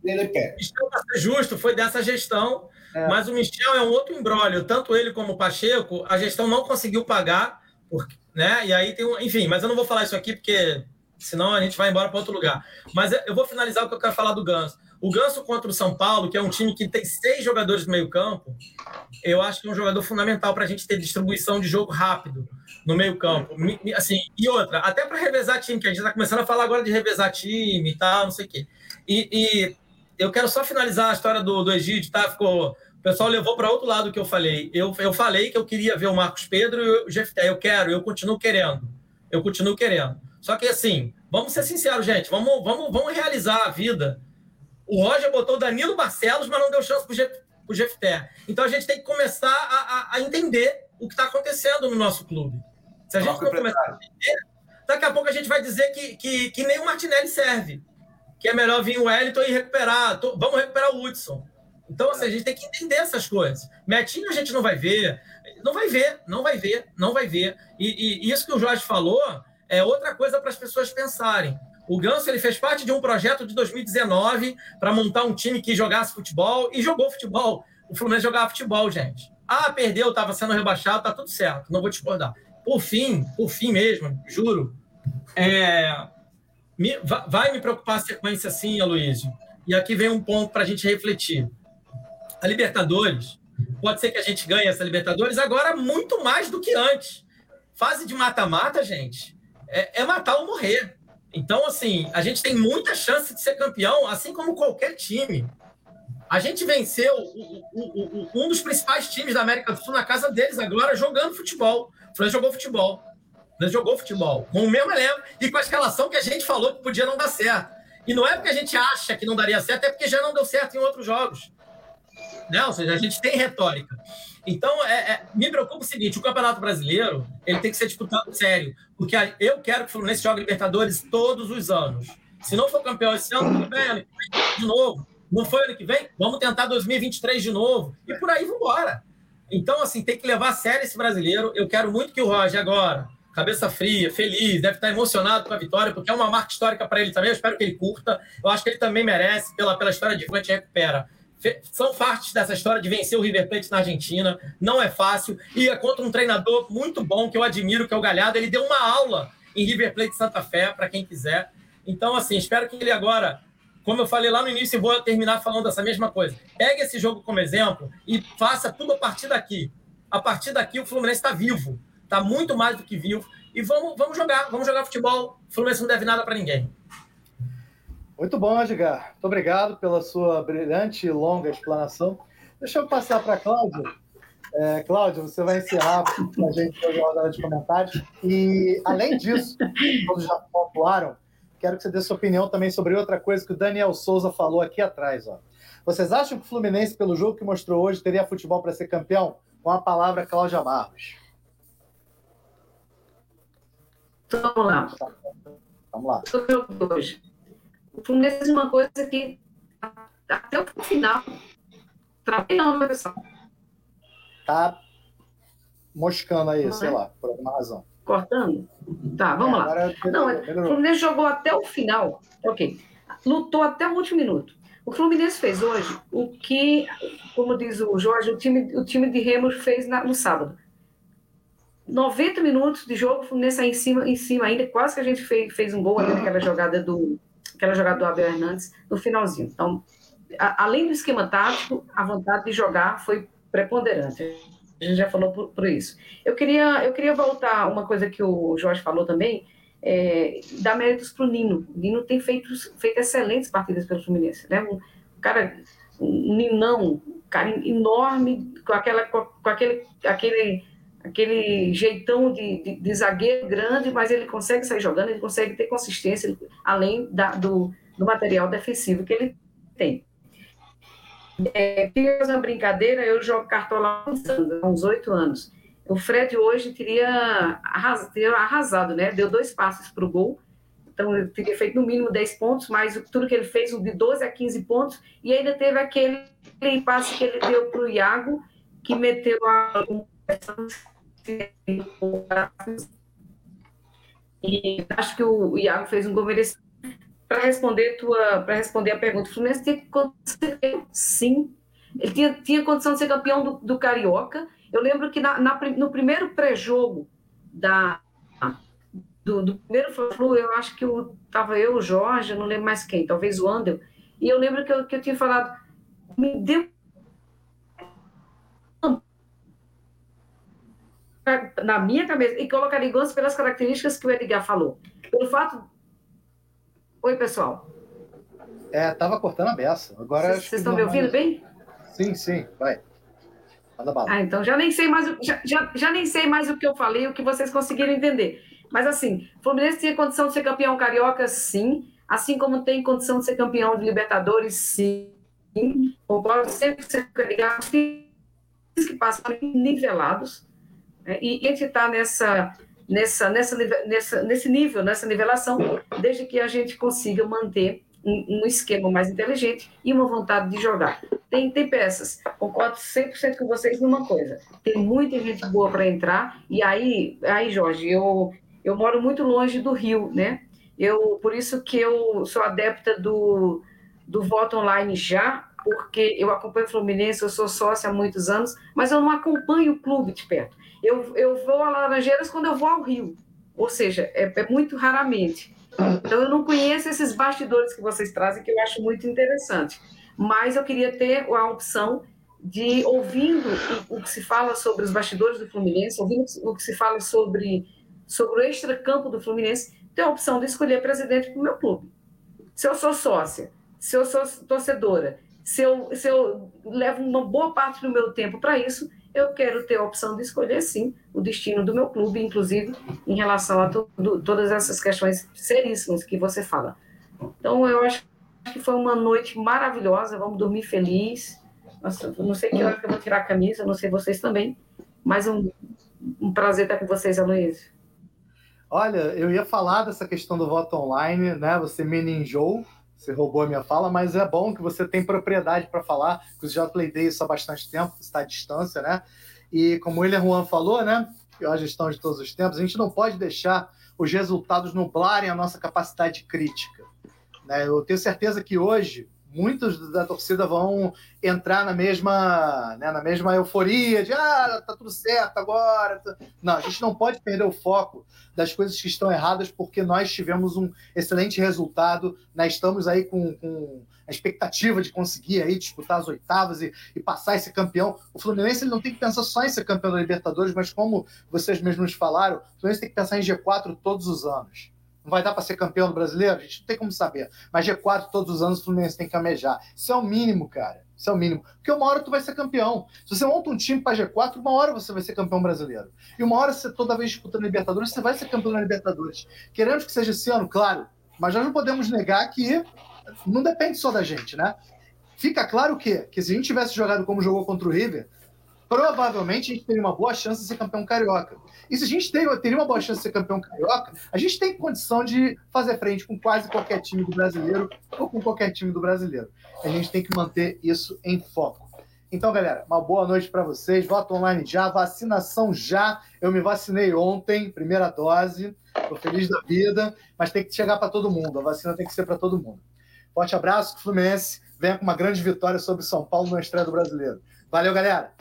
dele em pé. Michel, para ser justo, foi dessa gestão, é. mas o Michel é um outro embrólio. Tanto ele como o Pacheco, a gestão não conseguiu pagar, porque, né? E aí tem um. Enfim, mas eu não vou falar isso aqui porque senão a gente vai embora para outro lugar. Mas eu vou finalizar o que eu quero falar do Ganso. O Ganso contra o São Paulo, que é um time que tem seis jogadores no meio-campo, eu acho que é um jogador fundamental para a gente ter distribuição de jogo rápido no meio-campo. Assim, e outra, até para revezar time, que a gente está começando a falar agora de revezar time e tal, não sei o quê. E, e, eu quero só finalizar a história do, do Egídio, tá? Ficou. O pessoal levou para outro lado que eu falei. Eu, eu falei que eu queria ver o Marcos Pedro e o Jefté. Eu quero, eu continuo querendo. Eu continuo querendo. Só que assim, vamos ser sinceros, gente. Vamos, vamos, vamos realizar a vida o Roger botou o Danilo Barcelos, mas não deu chance para o Jefté. Então a gente tem que começar a, a, a entender o que está acontecendo no nosso clube. Se a gente não começar a entender, daqui a pouco a gente vai dizer que, que, que nem o Martinelli serve. Que é melhor vir o Wellington e recuperar. Tô, vamos recuperar o Hudson. Então, assim, a gente tem que entender essas coisas. Metinho a gente não vai ver. Não vai ver, não vai ver, não vai ver. E, e isso que o Jorge falou é outra coisa para as pessoas pensarem. O Ganso ele fez parte de um projeto de 2019 para montar um time que jogasse futebol e jogou futebol. O Fluminense jogava futebol, gente. Ah, perdeu, estava sendo rebaixado, tá tudo certo, não vou discordar. Por fim, por fim mesmo, juro, é, me, vai me preocupar a sequência sim, Aloysio. E aqui vem um ponto para a gente refletir. A Libertadores, pode ser que a gente ganhe essa Libertadores agora muito mais do que antes. Fase de mata-mata, gente, é, é matar ou morrer. Então, assim, a gente tem muita chance de ser campeão, assim como qualquer time. A gente venceu o, o, o, um dos principais times da América do Sul na casa deles agora, jogando futebol. O Fluminense jogou futebol. Fluminense jogou futebol. Com o mesmo elenco e com a escalação que a gente falou que podia não dar certo. E não é porque a gente acha que não daria certo, é porque já não deu certo em outros jogos. Né? Ou seja, a gente tem retórica. Então, é, é, me preocupa o seguinte: o Campeonato Brasileiro ele tem que ser disputado sério, porque eu quero que o Fluminense jogue Libertadores todos os anos. Se não for campeão esse ano, tudo bem, ano que vem, de novo. Não foi ano que vem? Vamos tentar 2023 de novo. E por aí vamos embora. Então, assim, tem que levar a sério esse brasileiro. Eu quero muito que o Roger agora, cabeça fria, feliz, deve estar emocionado com a vitória, porque é uma marca histórica para ele também. Eu espero que ele curta. Eu acho que ele também merece, pela, pela história de frente recupera são partes dessa história de vencer o River Plate na Argentina. Não é fácil. E é contra um treinador muito bom, que eu admiro, que é o Galhardo. Ele deu uma aula em River Plate Santa Fé, para quem quiser. Então, assim, espero que ele agora como eu falei lá no início, e vou terminar falando essa mesma coisa. Pegue esse jogo como exemplo e faça tudo a partir daqui. A partir daqui, o Fluminense está vivo. Está muito mais do que vivo. E vamos, vamos jogar, vamos jogar futebol. O Fluminense não deve nada para ninguém. Muito bom, Edgar. Muito obrigado pela sua brilhante e longa explanação. Deixa eu passar para a Cláudia. É, Cláudia, você vai encerrar com a gente a rodada de comentários. E, além disso, todos já pontuaram, quero que você dê sua opinião também sobre outra coisa que o Daniel Souza falou aqui atrás. Ó. Vocês acham que o Fluminense, pelo jogo que mostrou hoje, teria futebol para ser campeão? Com a palavra Cláudia Barros. Então, vamos lá. Vamos lá. Hoje. O Fluminense fez uma coisa que até o final travei não, pessoal. Tá moscando aí, sei lá, por alguma razão. Cortando? Tá, vamos é, lá. Não, o Fluminense jogou até o final. Ok. Lutou até o último minuto. O Fluminense fez hoje o que, como diz o Jorge, o time, o time de Remo fez na, no sábado. 90 minutos de jogo, Fluminense aí em cima, em cima ainda, quase que a gente fez, fez um gol ali naquela jogada do aquela jogada do Abel Hernandes no finalzinho. Então, a, além do esquema tático, a vontade de jogar foi preponderante. A gente já falou por, por isso. Eu queria, eu queria voltar uma coisa que o Jorge falou também, é, dar méritos para o Nino. O Nino tem feito, feito excelentes partidas pelo Fluminense. Né? Um cara, um Ninão, um cara enorme, com, aquela, com, com aquele, aquele, aquele jeitão de, de, de, zagueiro grande, mas ele consegue sair jogando, ele consegue ter consistência, além da, do, do material defensivo que ele tem. É, fazer uma brincadeira, eu jogo cartola há uns oito anos. O Fred hoje teria, arras, teria arrasado, né? Deu dois passes para o gol, então ele teria feito no mínimo 10 pontos, mas tudo que ele fez, de 12 a 15 pontos, e ainda teve aquele passe que ele deu para o Iago, que meteu a. E acho que o Iago fez um gol merecido. Para responder, tua, responder a pergunta, o Fluminense tinha condição sim. Ele tinha, tinha condição de ser campeão do, do Carioca eu lembro que na, na, no primeiro pré-jogo da, do, do primeiro Flu, eu acho que estava eu, o Jorge, eu não lembro mais quem, talvez o Andel, e eu lembro que eu, que eu tinha falado, me deu na minha cabeça, e colocaria igual pelas características que o Edgar falou. Pelo fato. Oi, pessoal. É, tava cortando a beça. Agora. Vocês estão me ouvindo bem? Sim, sim, vai. Manda bala. Ah, então já nem sei mais, já, já, já nem sei mais o que eu falei, o que vocês conseguiram entender. Mas assim, Fluminense tinha condição de ser campeão carioca, sim. Assim como tem condição de ser campeão de Libertadores, sim. O Paulo sempre ser ligado, que passam nivelados. Né? E a gente está nessa, nessa, nessa, nessa, nesse nível, nessa nivelação, desde que a gente consiga manter um, um, esquema mais inteligente e uma vontade de jogar. Tem, tem peças, concordo 100% com vocês numa coisa, tem muita gente boa para entrar, e aí, aí Jorge, eu, eu moro muito longe do Rio, né? Eu, por isso que eu sou adepta do, do voto online já, porque eu acompanho o Fluminense, eu sou sócia há muitos anos, mas eu não acompanho o clube de perto. Eu, eu vou a Laranjeiras quando eu vou ao Rio, ou seja, é, é muito raramente. Então, eu não conheço esses bastidores que vocês trazem, que eu acho muito interessante. Mas eu queria ter a opção de, ouvindo o, o que se fala sobre os bastidores do Fluminense, ouvindo o que se fala sobre, sobre o extra-campo do Fluminense, ter a opção de escolher presidente para o meu clube. Se eu sou sócia, se eu sou torcedora, se eu, se eu levo uma boa parte do meu tempo para isso, eu quero ter a opção de escolher, sim, o destino do meu clube, inclusive em relação a tudo, todas essas questões seríssimas que você fala. Então, eu acho que foi uma noite maravilhosa, vamos dormir feliz. Nossa, não sei que hora que eu vou tirar a camisa, não sei vocês também, mas um, um prazer estar com vocês, Aloysio. Olha, eu ia falar dessa questão do voto online, né? Você me ninjou, você roubou a minha fala, mas é bom que você tem propriedade para falar, que você já pleitei isso há bastante tempo, está à distância, né? E como o William Juan falou, né? A gestão de todos os tempos, a gente não pode deixar os resultados nublarem a nossa capacidade crítica. Né? Eu tenho certeza que hoje muitos da torcida vão entrar na mesma, né, na mesma euforia de ah, tá tudo certo agora. Não, a gente não pode perder o foco das coisas que estão erradas porque nós tivemos um excelente resultado, né, estamos aí com, com a expectativa de conseguir aí disputar as oitavas e, e passar esse campeão. O Fluminense ele não tem que pensar só em ser campeão da Libertadores, mas como vocês mesmos falaram, o Fluminense tem que pensar em G4 todos os anos. Não vai dar para ser campeão do brasileiro? A gente não tem como saber. Mas G4 todos os anos o Fluminense tem que amejar. Isso é o mínimo, cara. Isso é o mínimo. Porque uma hora tu vai ser campeão. Se você monta um time para G4, uma hora você vai ser campeão brasileiro. E uma hora você toda vez disputando Libertadores, você vai ser campeão da Libertadores. Queremos que seja esse ano, claro. Mas nós não podemos negar que não depende só da gente, né? Fica claro que, que se a gente tivesse jogado como jogou contra o River, provavelmente a gente teria uma boa chance de ser campeão carioca. E se a gente tem, teria uma boa chance de ser campeão carioca, a gente tem condição de fazer frente com quase qualquer time do brasileiro ou com qualquer time do brasileiro. A gente tem que manter isso em foco. Então, galera, uma boa noite para vocês. Voto online já, vacinação já. Eu me vacinei ontem, primeira dose. Estou feliz da vida, mas tem que chegar para todo mundo. A vacina tem que ser para todo mundo. Forte abraço, Fluminense. Venha com uma grande vitória sobre São Paulo na estreia do brasileiro. Valeu, galera!